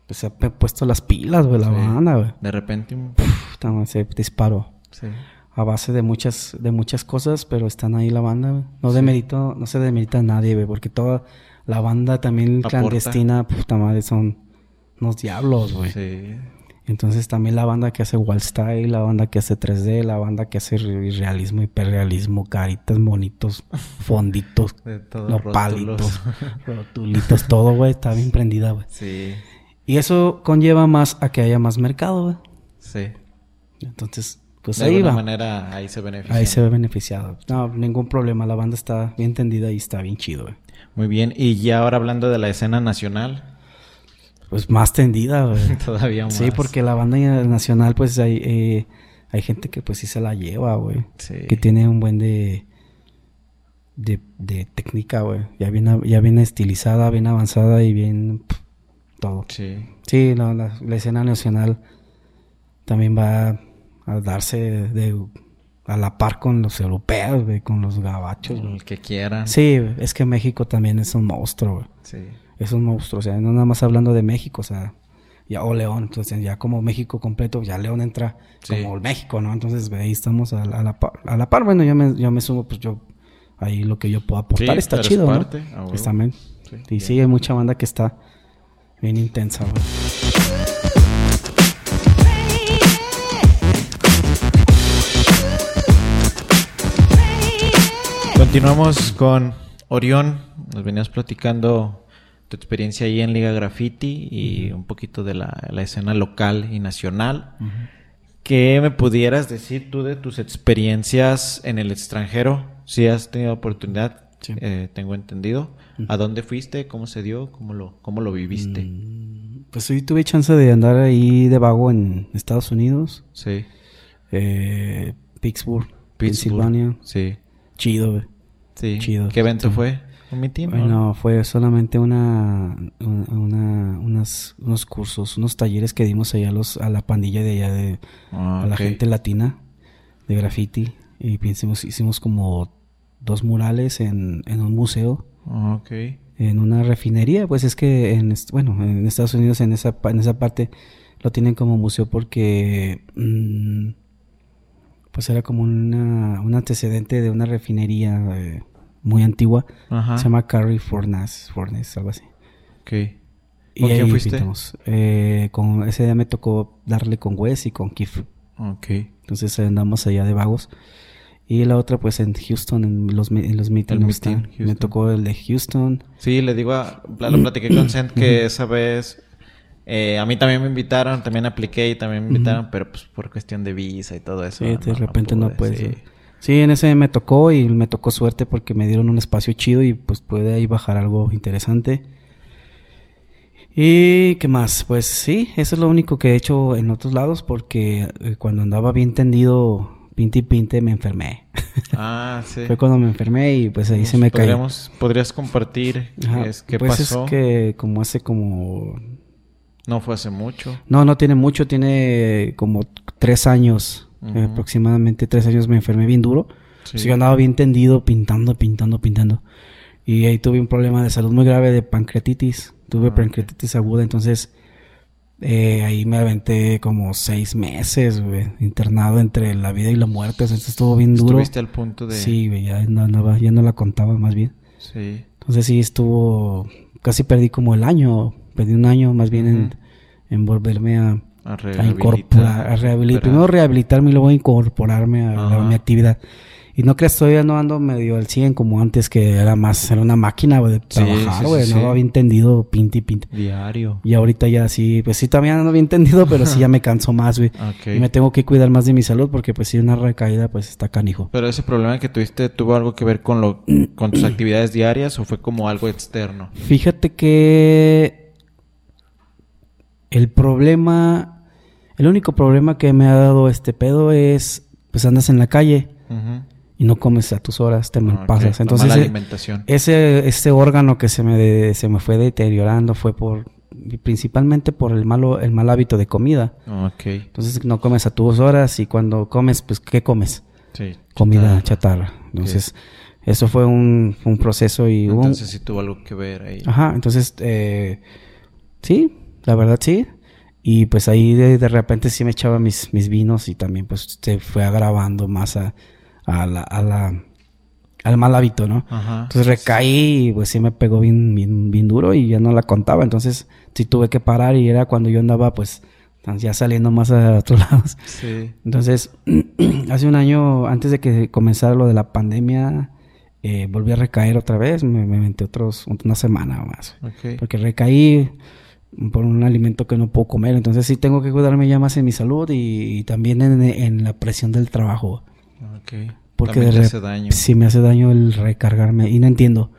pues se ha puesto las pilas, güey, la Sí. banda, güey. De repente, madre, se disparó sí, a base de muchas, de muchas cosas, pero están ahí la banda, güey. No demerito, no se demerita a nadie, güey, porque toda la banda también clandestina, puta madre, son unos diablos, güey. sí, Entonces también la banda que hace wall style, la banda que hace 3D, la banda que hace re- realismo, hiperrealismo, caritas, monitos, fonditos, todos nopalitos, rotulitos, todo, güey, está bien prendida, güey. Sí, Y eso conlleva más a que haya más mercado, güey. sí. Entonces, pues de ahí alguna va. manera ahí se beneficia. Ahí se ve beneficiado. No, ningún problema, la banda está bien tendida y está bien chido, güey. Muy bien. Y ya ahora hablando de la escena nacional, Pues más tendida, güey. todavía más. Sí, porque la banda nacional, pues hay, eh, hay gente que pues sí se la lleva, güey. Sí. Que tiene un buen de, de, de técnica, güey. Ya viene, ya viene estilizada, bien avanzada y bien pff, todo. Sí, Sí, la, la, la escena nacional también va a darse de, a la par con los europeos, güey, con los gabachos, güey. el que quieran. Sí, es que México también es un monstruo, güey. Sí. Es un monstruo, o sea, no nada más hablando de México, o sea, ya, o León, entonces ya como México completo, ya León entra Sí. como el México, ¿no? Entonces ahí estamos a, la- a la par, a la par, bueno, yo me, yo me sumo, pues yo, ahí lo que yo puedo aportar Sí, está chido, parte, ¿no? Sí, y bien. sí, hay mucha banda que está bien intensa, güey. Continuamos con Orión. Nos venías platicando tu experiencia ahí en Liga Graffiti y un poquito de la, la escena local y nacional. ¿Qué me pudieras decir tú de tus experiencias en el extranjero? Si has tenido oportunidad, Sí. eh, tengo entendido. ¿A dónde fuiste? ¿Cómo se dio? ¿Cómo lo, cómo lo viviste? Mm, Pues sí, tuve chance de andar ahí de vago en Estados Unidos. Sí. Eh, Pittsburgh, Pensilvania. Sí. Chido. Sí. Chido. ¿Qué evento Sí. fue? Bueno, fue solamente una, una, unas, unos cursos, unos talleres que dimos allá a, los, a la pandilla de allá, de, Ah, a la gente latina de graffiti. Y hicimos, hicimos como dos murales en, en un museo, Ah, ok. en una refinería. Pues es que, en, bueno, en Estados Unidos en esa, en esa parte lo tienen como museo porque... mm, pues era como una, un antecedente de una refinería eh, muy antigua. Ajá. Se llama Carrie Furnace, Furnace, algo así. Ok. Y ¿Con quién ahí fuiste? Eh, con, ese día me tocó darle con Wes y con Keith. Ok. Entonces andamos allá de vagos. Y la otra, pues en Houston, en los, en los meetings. Meeting, Me tocó el de Houston. Sí, le digo a... Lo platiqué con Sent que esa vez... eh, a mí también me invitaron, también apliqué y también me invitaron, pero pues por cuestión de visa y todo eso. Sí, de repente no, pude, puedes. sí. Sí, en ese me tocó y me tocó suerte porque me dieron un espacio chido y pues pude ahí bajar algo interesante. ¿Y qué más? Pues sí, eso es lo único que he hecho en otros lados porque eh, cuando andaba bien tendido, pinte y pinte, me enfermé. Ah, sí. Fue cuando me enfermé y pues ahí se me cayó. Podríamos- ¿Podrías compartir Ajá, es, qué pues pasó? es que como hace como... No fue hace mucho. No, no tiene mucho, tiene como tres años, Ujú. eh, aproximadamente tres años me enfermé bien duro. Sí. Sí, yo andaba bien tendido, pintando, pintando, pintando. Y ahí tuve un problema de salud muy grave de pancreatitis. Tuve Ah, pancreatitis aguda, entonces eh, ahí me aventé como seis meses, güey, internado entre la vida y la muerte. O sea, estuvo bien duro. Estuviste al punto de... Sí, güey, ya no, ya no la contaba más bien. Sí. Entonces sí estuvo, casi perdí como el año, perdí un año más bien en, Ujú. en volverme a, A, rehabilitar, primero rehabilitarme y luego incorporarme a, mi actividad. Y no creas, todavía no ando medio al 100 como antes, que era más, era una máquina de Sí, trabajar, sí, güey, sí, no sí. había entendido, pinte y pinte. Diario. Y ahorita ya sí, pues sí, todavía no había entendido, pero sí ya me canso más, güey. Y me tengo que cuidar más de mi salud porque pues si una recaída, pues está canijo. Pero ese problema que tuviste tuvo algo que ver con lo con tus actividades diarias o fue como algo externo. Fíjate que el problema, el único problema que me ha dado este pedo es, pues andas en la calle y no comes a tus horas, te malpasas. Entonces, mala alimentación. ese, ese órgano que se me, de- se me fue deteriorando fue por, principalmente por el malo, el mal hábito de comida. Ok. Entonces no comes a tus horas y cuando comes, pues ¿qué comes? Sí. Comida chatarra. chatarra. Entonces, eso fue un, un proceso y hubo Entonces sí tuvo algo que ver ahí. Ajá, entonces, eh, sí, la verdad sí. Y pues ahí de, de repente sí me echaba mis, mis vinos y también pues se fue agravando más a, a la, a la, al mal hábito, ¿no? Ajá. Entonces recaí y pues sí me pegó bien, bien, bien duro y ya no la contaba. Entonces sí tuve que parar y era cuando yo andaba pues ya saliendo más a otros lados. Sí. Entonces, hace un año, antes de que comenzara lo de la pandemia, eh, volví a recaer otra vez. Me, me otros, una semana más. Ok. Porque recaí por un alimento que no puedo comer. Entonces sí tengo que cuidarme ya más en mi salud y, y también en, en la presión del trabajo. Ok. Porque de hace daño. Sí me hace daño el recargarme. Y no entiendo.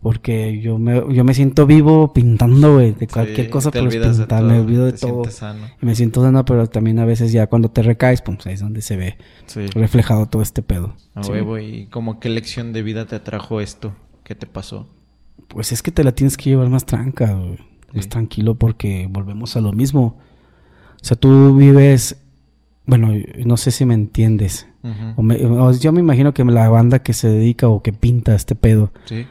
Porque yo me, yo me siento vivo pintando, güey. De cualquier Sí, cosa, de pintar. Me olvido de todo. sano. Y me siento sano, pero también a veces ya cuando te recaes, pues ahí es donde se ve Sí. reflejado todo este pedo. A Sí. huevo. ¿Y como qué lección de vida te atrajo esto? ¿Qué te pasó? Pues es que te la tienes que llevar más tranca, güey. Sí. tranquilo porque volvemos a lo mismo. O sea, tú vives... Bueno, no sé si me entiendes. O me- o yo me imagino que la banda que se dedica o que pinta este pedo Sí.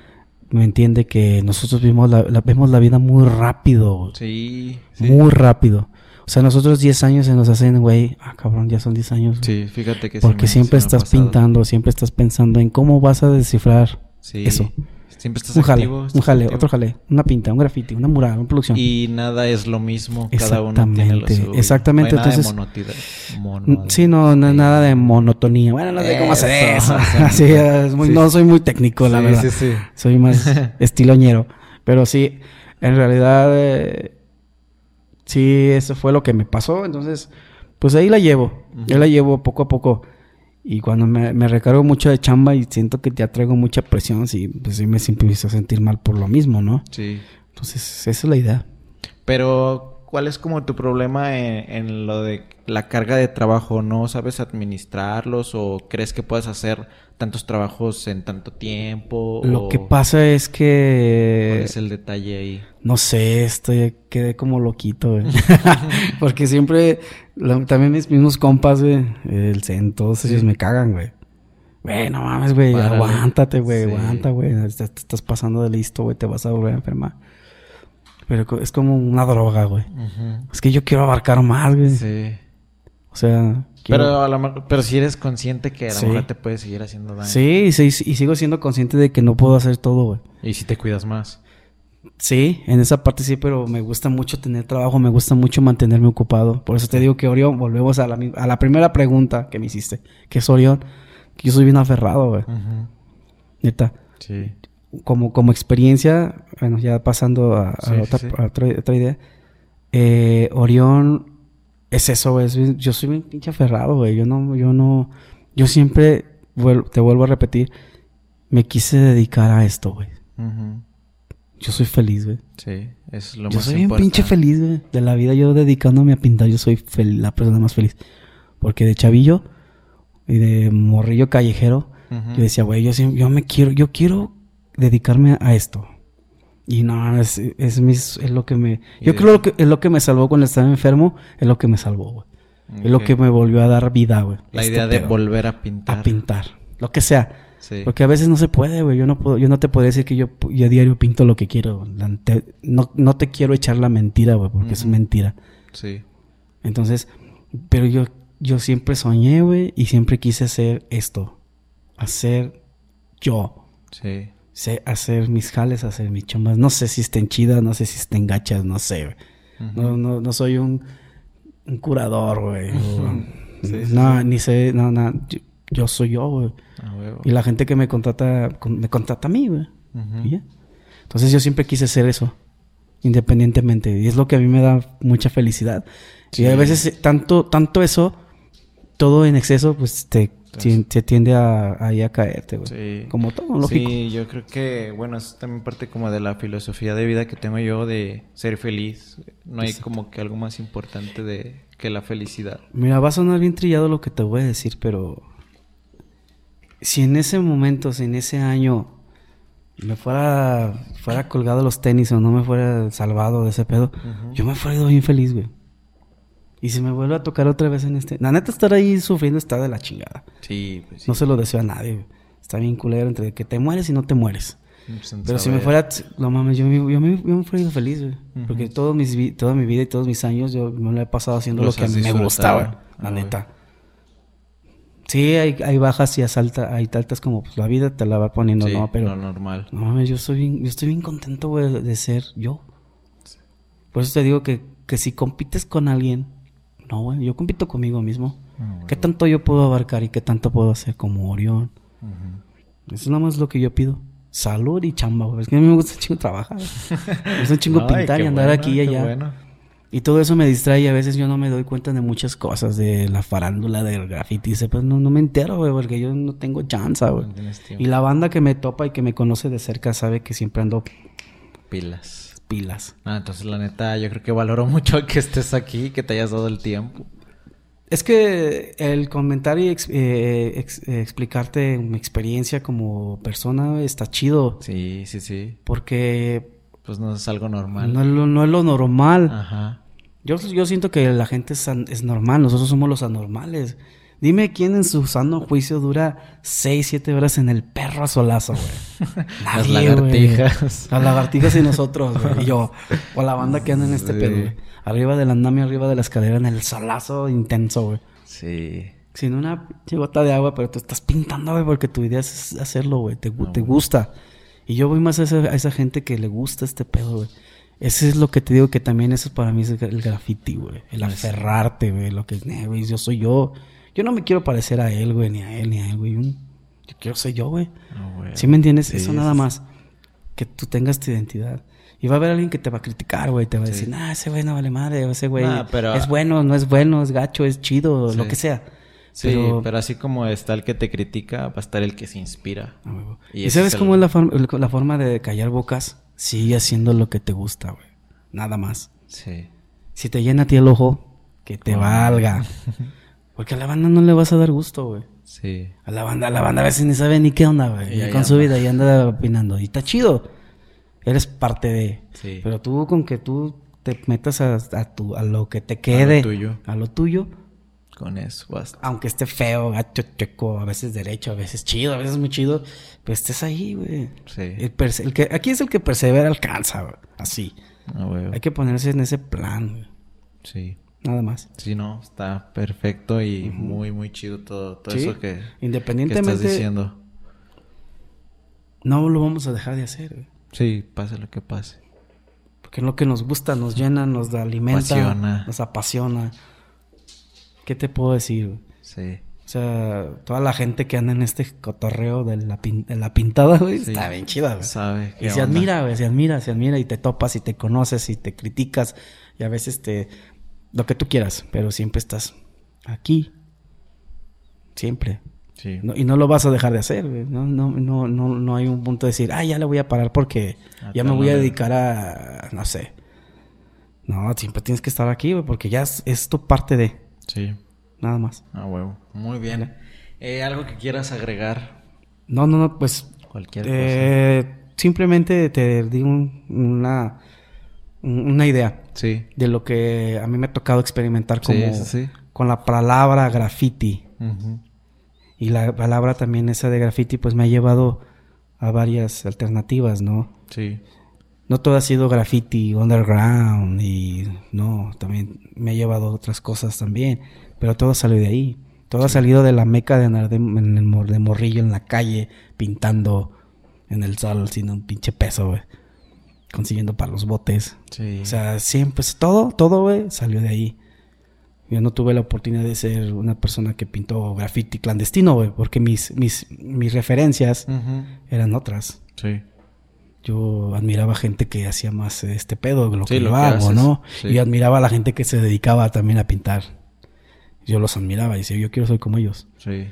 me entiende que nosotros vimos la, la- vemos la vida muy rápido. Sí. Sí. Muy rápido. O sea, nosotros 10 años se nos hacen, güey, ah, cabrón, ya son 10 años. Sí, fíjate que sí Porque me- siempre sí me ha estás pintando, siempre estás pensando en cómo vas a descifrar Sí. eso. Siempre estás Un jale, activo, un jale, activo. otro jale, una pinta, un graffiti, una mural, una producción. Y nada es lo mismo. Cada uno tiene lo Exactamente, suyo. exactamente, No hay nada de mono- Sí, no, no es nada de monotonía. Bueno, no sé cómo hacer Eso, eso. eso. Así es muy, Sí. no soy muy técnico, la Sí, verdad. sí, sí. Soy más estiloñero. Pero sí, en realidad, eh, sí, eso fue lo que me pasó. Entonces, pues ahí la llevo. Yo la llevo poco a poco. Y cuando me, me recargo mucho de chamba y siento que ya traigo mucha presión, sí, pues sí me empiezo a sentir mal por lo mismo, ¿no? Sí. Entonces, esa es la idea. Pero, ¿cuál es como tu problema en, lo de la carga de trabajo? ¿No sabes administrarlos o crees que puedes hacer tantos trabajos en tanto tiempo? Lo que pasa es que... ¿Cuál es el detalle ahí? No sé, estoy quedé como loquito, güey. Porque siempre, también mis mismos compas, güey, el CEN, todos ellos me cagan, güey. Güey, no mames, güey, aguántate, güey, aguanta, güey. Te, estás pasando de listo, güey, te vas a volver a enfermar. Pero es como una droga, güey. Es que yo quiero abarcar más, güey. Sí. O sea... Pero, a pero si eres consciente que a lo mejor te puede seguir haciendo daño. Sí, sí, y sigo siendo consciente de que no puedo hacer todo, güey. Y si te cuidas más. Sí, en esa parte sí, pero me gusta mucho tener trabajo, me gusta mucho mantenerme ocupado. Por eso te digo que Orión, volvemos a la, a la primera pregunta que me hiciste, que es Orión, yo soy bien aferrado, güey. Neta. Sí. Como, como experiencia, bueno, ya pasando a, otra, otra, idea, eh, Orión es eso, güey. Yo soy bien pinche aferrado, güey. Yo no, yo no, yo siempre, te vuelvo a repetir, me quise dedicar a esto, güey. Yo soy feliz, güey. Sí, es lo yo más Yo soy bien pinche feliz, güey. De la vida, yo dedicándome a pintar, yo soy la persona más feliz. Porque de chavillo y de morrillo callejero, yo decía, güey, yo, yo me quiero, yo quiero dedicarme a esto. Y no, es, es, mis, es lo que me... Yo creo que es lo que me salvó cuando estaba enfermo, es lo que me salvó, güey. Es lo que me volvió a dar vida, güey. La este idea de volver a pintar. A pintar. Lo que sea. Porque a veces no se puede, güey. Yo no puedo, yo no te puedo decir que yo, yo a diario pinto lo que quiero. no, no te quiero echar la mentira, güey, porque es mentira. Sí. Entonces, pero yo, yo siempre soñé, güey, y siempre quise hacer esto. Hacer yo. Sí. Sé hacer mis jales, hacer mis chombas. No sé si estén chidas, no sé si estén gachas, no sé, güey. no, no, no soy un, un curador, güey. no, ni sé, no, no. Yo, soy yo, güey. y la gente que me contrata, me contrata a mí, güey. Entonces yo siempre quise hacer eso. Independientemente. Y es lo que a mí me da mucha felicidad. Y a veces tanto, tanto eso, todo en exceso, pues te se tiende a, ahí a caerte, güey. Sí. Como todo, lógico. Sí, yo creo que, bueno, es también parte como de la filosofía de vida que tengo yo de ser feliz. No hay como que algo más importante de que la felicidad. Mira, va a sonar bien trillado lo que te voy a decir, pero si en ese momento, si en ese año me fuera, fuera colgado los tenis o no me fuera salvado de ese pedo, yo me fuera ido bien feliz, güey. Y si me vuelve a tocar otra vez en este... La neta, estar ahí sufriendo está de la chingada. Sí, pues sí. No se lo deseo a nadie. Está bien culero entre que te mueres y no te mueres. Pues, Pero si me fuera... No mames, yo, yo, me, yo me fuera feliz, güey. Porque todo mis, toda mi vida y todos mis años yo me lo he pasado haciendo lo que me gustaba. La ah, neta. Sí, hay, hay bajas y asalta, hay altas como pues, la vida te la va poniendo, ¿no? Pero... normal. No mames, yo estoy bien, yo estoy bien contento, güey, de ser yo. Por eso te digo que, que si compites con alguien no, güey, yo compito conmigo mismo. Ah, ¿Qué tanto yo puedo abarcar y qué tanto puedo hacer como Orión? Eso es nada más lo que yo pido. Salud y chamba, güey. Es que a mí me gusta un chingo trabajar. me gusta un chingo pintar y andar aquí y allá. Y todo eso me distrae y a veces yo no me doy cuenta de muchas cosas, de la farándula, del graffiti. Pues no, no me entero, güey, porque yo no tengo chance, güey. y la banda que me topa y que me conoce de cerca sabe que siempre ando... Pilas pilas. Ah, entonces la neta, yo creo que valoro mucho que estés aquí, que te hayas dado el tiempo. Es que el comentar y eh, explicarte mi experiencia como persona está chido. Sí, sí, sí. Porque... Pues no es algo normal. No es lo, no es lo normal. Ajá. Yo, yo siento que la gente es, es normal, nosotros somos los anormales. Dime quién en su sano juicio dura 6, 7 horas en el perro a solazo, güey. Las lagartijas. Las lagartijas y nosotros, güey. Y yo, o la banda que anda en este pedo, güey. Arriba del andamio, arriba de la escalera, en el solazo intenso, güey. Sí. Sin una gota de agua, pero tú estás pintando, güey, porque tu idea es hacerlo, güey. Te, te gusta. Y yo voy más a esa, a esa gente que le gusta este pedo, güey. Ese es lo que te digo que también eso para mí es el graffiti, güey. El aferrarte, güey. Lo que, eh, güey, yo soy yo. Yo no me quiero parecer a él, güey, ni a él, ni a él, güey. Yo quiero ser yo, güey. ¿Sí me entiendes? Eso nada más. Que tú tengas tu identidad. Y va a haber alguien que te va a criticar, güey. Te va a decir, nah, ese güey no vale madre. Ese güey es bueno, no es bueno, es gacho, es chido, lo que sea. Sí, pero... así como está el que te critica, va a estar el que se inspira. ¿Y, sabes cómo es la, la forma de callar bocas? Sigue haciendo lo que te gusta, güey. Nada más. Sí. Si te llena a ti el ojo, que te valga. Porque a la banda no le vas a dar gusto, güey. Sí. A la banda, a la banda a veces ni sabe ni qué onda, güey. Con su vida y anda opinando. Y está chido. Eres parte de. Sí. Pero tú con que tú te metas a, tu, a lo que te quede. A lo tuyo. A lo tuyo. Con eso basta. Aunque esté feo, gacho, checo, a veces derecho, a veces chido, a veces muy chido. Pues estés ahí, güey. Sí. El, que, aquí es el que persevera alcanza, güey. Así. Hay que ponerse en ese plan, güey. Sí. Nada más. Sí, no, está perfecto y muy, muy chido todo, todo eso que, Independientemente, estás diciendo. No lo vamos a dejar de hacer. Güey. Sí, pase lo que pase. Porque es lo que nos gusta, nos llena, nos alimenta, nos apasiona. ¿Qué te puedo decir? Sí. O sea, toda la gente que anda en este cotorreo de la, la pintada, güey, está bien chida, güey. Sabe. Y se admira, güey, se admira, se admira y te topas y te conoces y te criticas y a veces te lo que tú quieras, pero siempre estás aquí. Siempre. Sí. y no lo vas a dejar de hacer, No, no, no, no, no hay un punto de decir, ah, ya le voy a parar porque ah, ya me voy a dedicar a, no sé. No, siempre tienes que estar aquí, güey, porque ya es, tu parte de. Sí. Nada más. Ah, huevo. Muy bien. Eh, ¿Algo que quieras agregar? No, no, no, pues. Cualquier eh, cosa. Simplemente te di una una idea sí. de lo que a mí me ha tocado experimentar como, con la palabra graffiti. Y la palabra también esa de graffiti pues me ha llevado a varias alternativas, ¿no? Sí. No todo ha sido graffiti underground y no, también me ha llevado a otras cosas también, pero todo salió de ahí. Todo ha salido de la meca de andar de, de morrillo en la calle pintando en el sol sin un pinche peso, güey consiguiendo para los botes. Sí. O sea, siempre, todo, todo, güey, salió de ahí. Yo no tuve la oportunidad de ser una persona que pintó graffiti clandestino, güey, porque mis, mis, mis referencias eran otras. Sí. Yo admiraba gente que hacía más este pedo, lo que yo hago, ¿no? Y admiraba a la gente que se dedicaba también a pintar. Yo los admiraba y decía, yo quiero ser como ellos. Sí.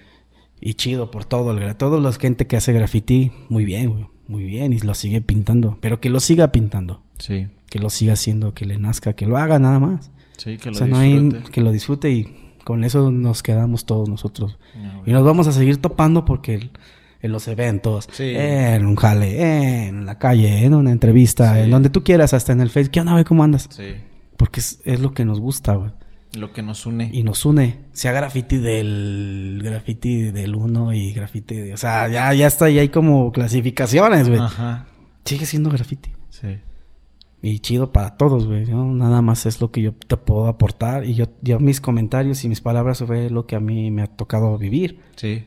Y chido por todo, toda la gente que hace graffiti, muy bien, güey muy bien y lo sigue pintando, pero que lo siga pintando. Sí. Que lo siga haciendo, que le nazca, que lo haga nada más. Sí, que lo o sea, No hay, que lo disfrute y con eso nos quedamos todos nosotros. Ah, y nos vamos a seguir topando porque en los eventos, en un jale, en la calle, en una entrevista, en donde tú quieras, hasta en el Facebook. ¿Qué onda, güey? ¿Cómo andas? Sí. Porque es, es lo que nos gusta, güey. Lo que nos une. Y nos une. Sea graffiti del graffiti del uno y graffiti de... O sea, ya, ya está, ya hay como clasificaciones, güey. Ajá. Sigue siendo graffiti. Sí. Y chido para todos, güey. Nada más es lo que yo te puedo aportar. Y yo, yo mis comentarios y mis palabras fue lo que a mí me ha tocado vivir. Sí.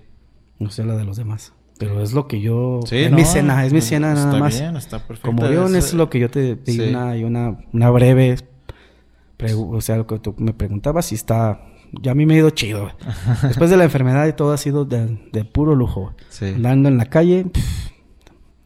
No sé la de los demás. Pero es lo que yo... Sí, es mi escena, es mi escena nada más. Bien, está perfecto. Como yo, es lo que yo te di una, una, una breve o sea, lo que tú me preguntabas si está... Ya a mí me ha ido chido. Después de la enfermedad y todo ha sido de, puro lujo. Sí. Andando en la calle,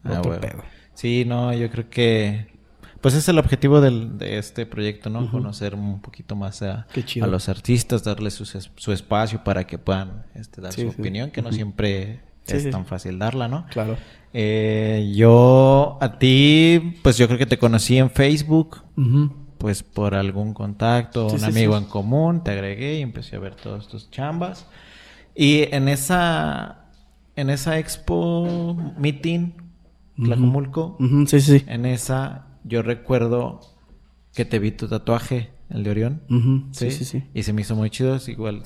ah, pedo. Sí, no, yo creo que... Pues es el objetivo del, de este proyecto, ¿no? Conocer un poquito más a, a los artistas, darles su, espacio para que puedan este, dar su opinión, que no siempre es tan fácil darla, ¿no? Claro. Eh, yo a ti, pues yo creo que te conocí en Facebook pues por algún contacto, un amigo en común, te agregué y empecé a ver todos tus chambas. Y en esa, en esa expo meeting, Tlajumulco, sí, sí. en esa yo recuerdo que te vi tu tatuaje, el de Orión. ¿sí? sí, sí, Y se me hizo muy chido, es igual,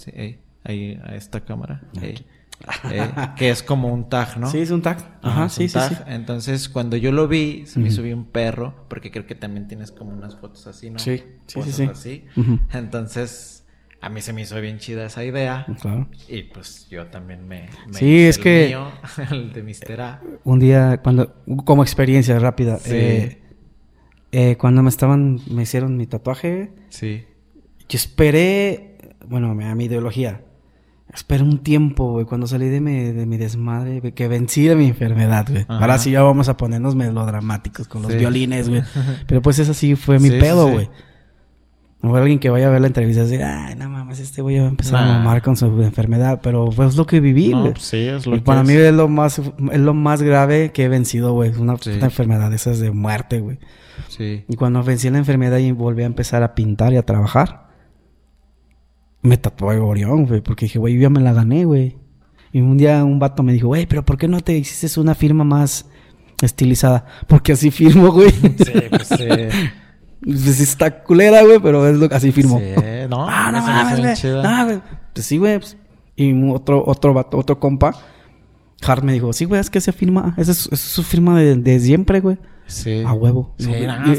ahí a esta cámara. Eh, que es como un tag, ¿no? Sí, es un tag. Ajá, sí, sí, Entonces, cuando yo lo vi, se me subió un perro, porque creo que también tienes como unas fotos así, ¿no? Sí, sí, sí. Así. Entonces, a mí se me hizo bien chida esa idea. Claro. Y pues yo también me. sí, es que. el de Mister A. Un día, cuando. Como experiencia rápida. Eh, eh, cuando me estaban. Me hicieron mi tatuaje. Sí. Yo esperé. Bueno, a mi ideología Espera un tiempo, güey, cuando salí de mi, de mi desmadre, que vencí de mi enfermedad, güey. Ahora sí ya vamos a ponernos melodramáticos con los violines, güey. Pero pues esa sí fue mi pedo, güey. No alguien que vaya a ver la entrevista y decir, ay, no mames, este voy a empezar a mamar con su enfermedad. Pero pues es lo que viví, güey. sí, es lo y para mí es lo más, es lo más grave que he vencido, güey. Una, una enfermedad esas de muerte, güey. Sí. Y cuando vencí la enfermedad y volví a empezar a pintar y a trabajar, me tatué Orión, güey. Porque dije, güey, yo ya me la gané, güey. Y un día un vato me dijo, güey, pero ¿por qué no te hiciste una firma más estilizada? Porque así firmo, güey. Sí, pues sí. Pues está culera, güey, pero es lo que así firmo. Sí, no. ah, no mames, güey. No, güey. Pues sí, güey. Pues. Y otro, otro vato, otro compa, Hart me dijo, sí, güey, es que se firma, esa es, su firma de, de siempre, güey. Sí. A huevo. Sí,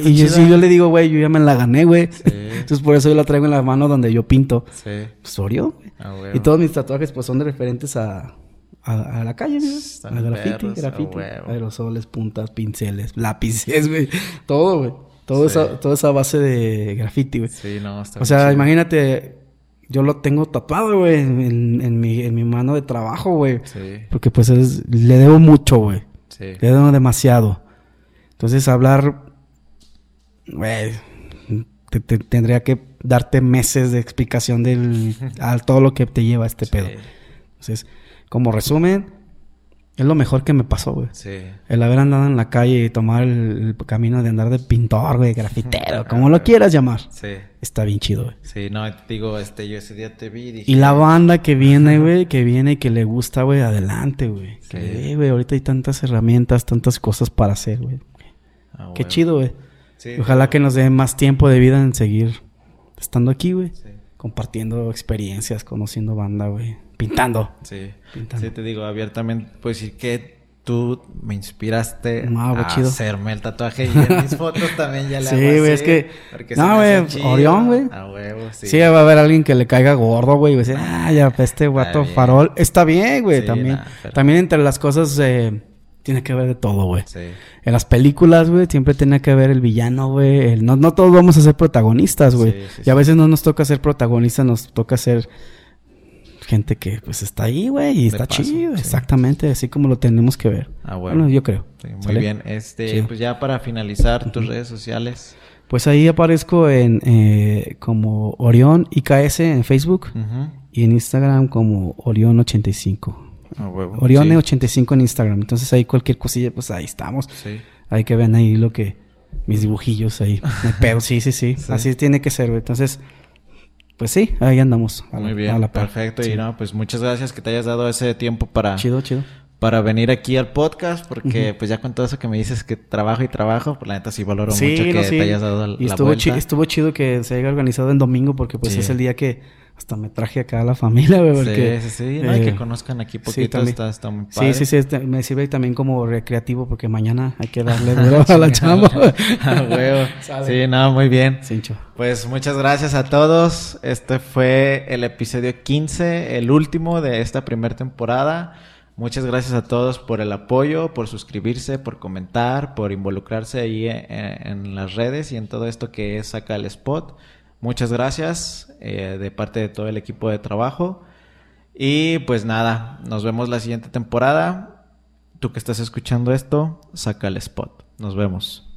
y, yo, yo, le digo, güey, yo ya me la gané, güey. Sí. Entonces por eso yo la traigo en la mano donde yo pinto. Sí. Pues Oreo, güey. Y todos mis tatuajes pues son de referentes a, a, la calle, güey. A graffiti, graffiti. Aerosoles, puntas, pinceles, lápices, güey. Todo, güey. Todo esa, toda esa base de graffiti, güey. Sí, no, está O sea, imagínate, yo lo tengo tatuado, güey, en, en, mi, en mi mano de trabajo, güey. Sí. Porque pues es, le debo mucho, güey. Sí. Le debo demasiado. Entonces, hablar, güey, tendría que darte meses de explicación del, a todo lo que te lleva este pedo. Entonces, como resumen, es lo mejor que me pasó, güey. Sí. El haber andado en la calle y tomar el, camino de andar de pintor, güey, grafitero, como lo quieras llamar. Sí. Está bien chido, güey. Sí, no, digo, este, yo ese día te vi y dije... Y la banda que viene, güey, que viene y que le gusta, güey, adelante, güey. Sí. güey, ahorita hay tantas herramientas, tantas cosas para hacer, güey. Ah, Qué chido, güey. Ojalá que nos dé más tiempo de vida en seguir estando aquí, güey. Compartiendo experiencias, conociendo banda, güey. Pintando. Sí. Sí, te digo abiertamente, pues sí que tú me inspiraste a hacerme el tatuaje y en mis fotos también ya le Sí, güey, es que... No, güey, Orión, güey. A huevo, sí. Sí, va a haber alguien que le caiga gordo, güey, decir, ah, ya, este guato farol. Está bien, güey, también. También entre las cosas... Eh, tiene que ver de todo, güey. Sí. En las películas, güey, siempre tiene que ver el villano, güey. No, no todos vamos a ser protagonistas, güey. y a veces no nos toca ser protagonistas, nos toca ser gente que pues está ahí, güey, y está chido, exactamente, así como lo tenemos que ver. Ah, bueno. yo creo. muy bien. Este, pues ya para finalizar tus redes sociales. Pues ahí aparezco en eh, como Orión IKS en Facebook y en Instagram como Orión85. Orione 85 en Instagram. Entonces ahí cualquier cosilla, pues ahí estamos. Sí. Hay que ver ahí lo que... Mis dibujillos ahí. Pero sí, sí, sí, Así tiene que ser, Entonces, pues sí, ahí andamos. Muy bien, perfecto. Y no, pues muchas gracias que te hayas dado ese tiempo para... Chido, chido para venir aquí al podcast, porque pues ya con todo eso que me dices que trabajo y trabajo, pues la neta sí valoro mucho que te hayas dado la, y estuvo estuvo chido que se haya organizado en domingo, porque pues es el día que hasta me traje acá a la familia, güey. Porque, sí, sí, sí. No, que eh, conozcan aquí poquito está, está, muy padre. Sí, sí, sí. Este, me sirve también como recreativo porque mañana hay que darle duro a la chamba. ah, huevo. Sí, no, muy bien. Cincho. Pues muchas gracias a todos. Este fue el episodio 15, el último de esta primera temporada. Muchas gracias a todos por el apoyo, por suscribirse, por comentar, por involucrarse ahí en, en las redes y en todo esto que es Saca el Spot. Muchas gracias eh, de parte de todo el equipo de trabajo. Y pues nada, nos vemos la siguiente temporada. Tú que estás escuchando esto, saca el spot. Nos vemos.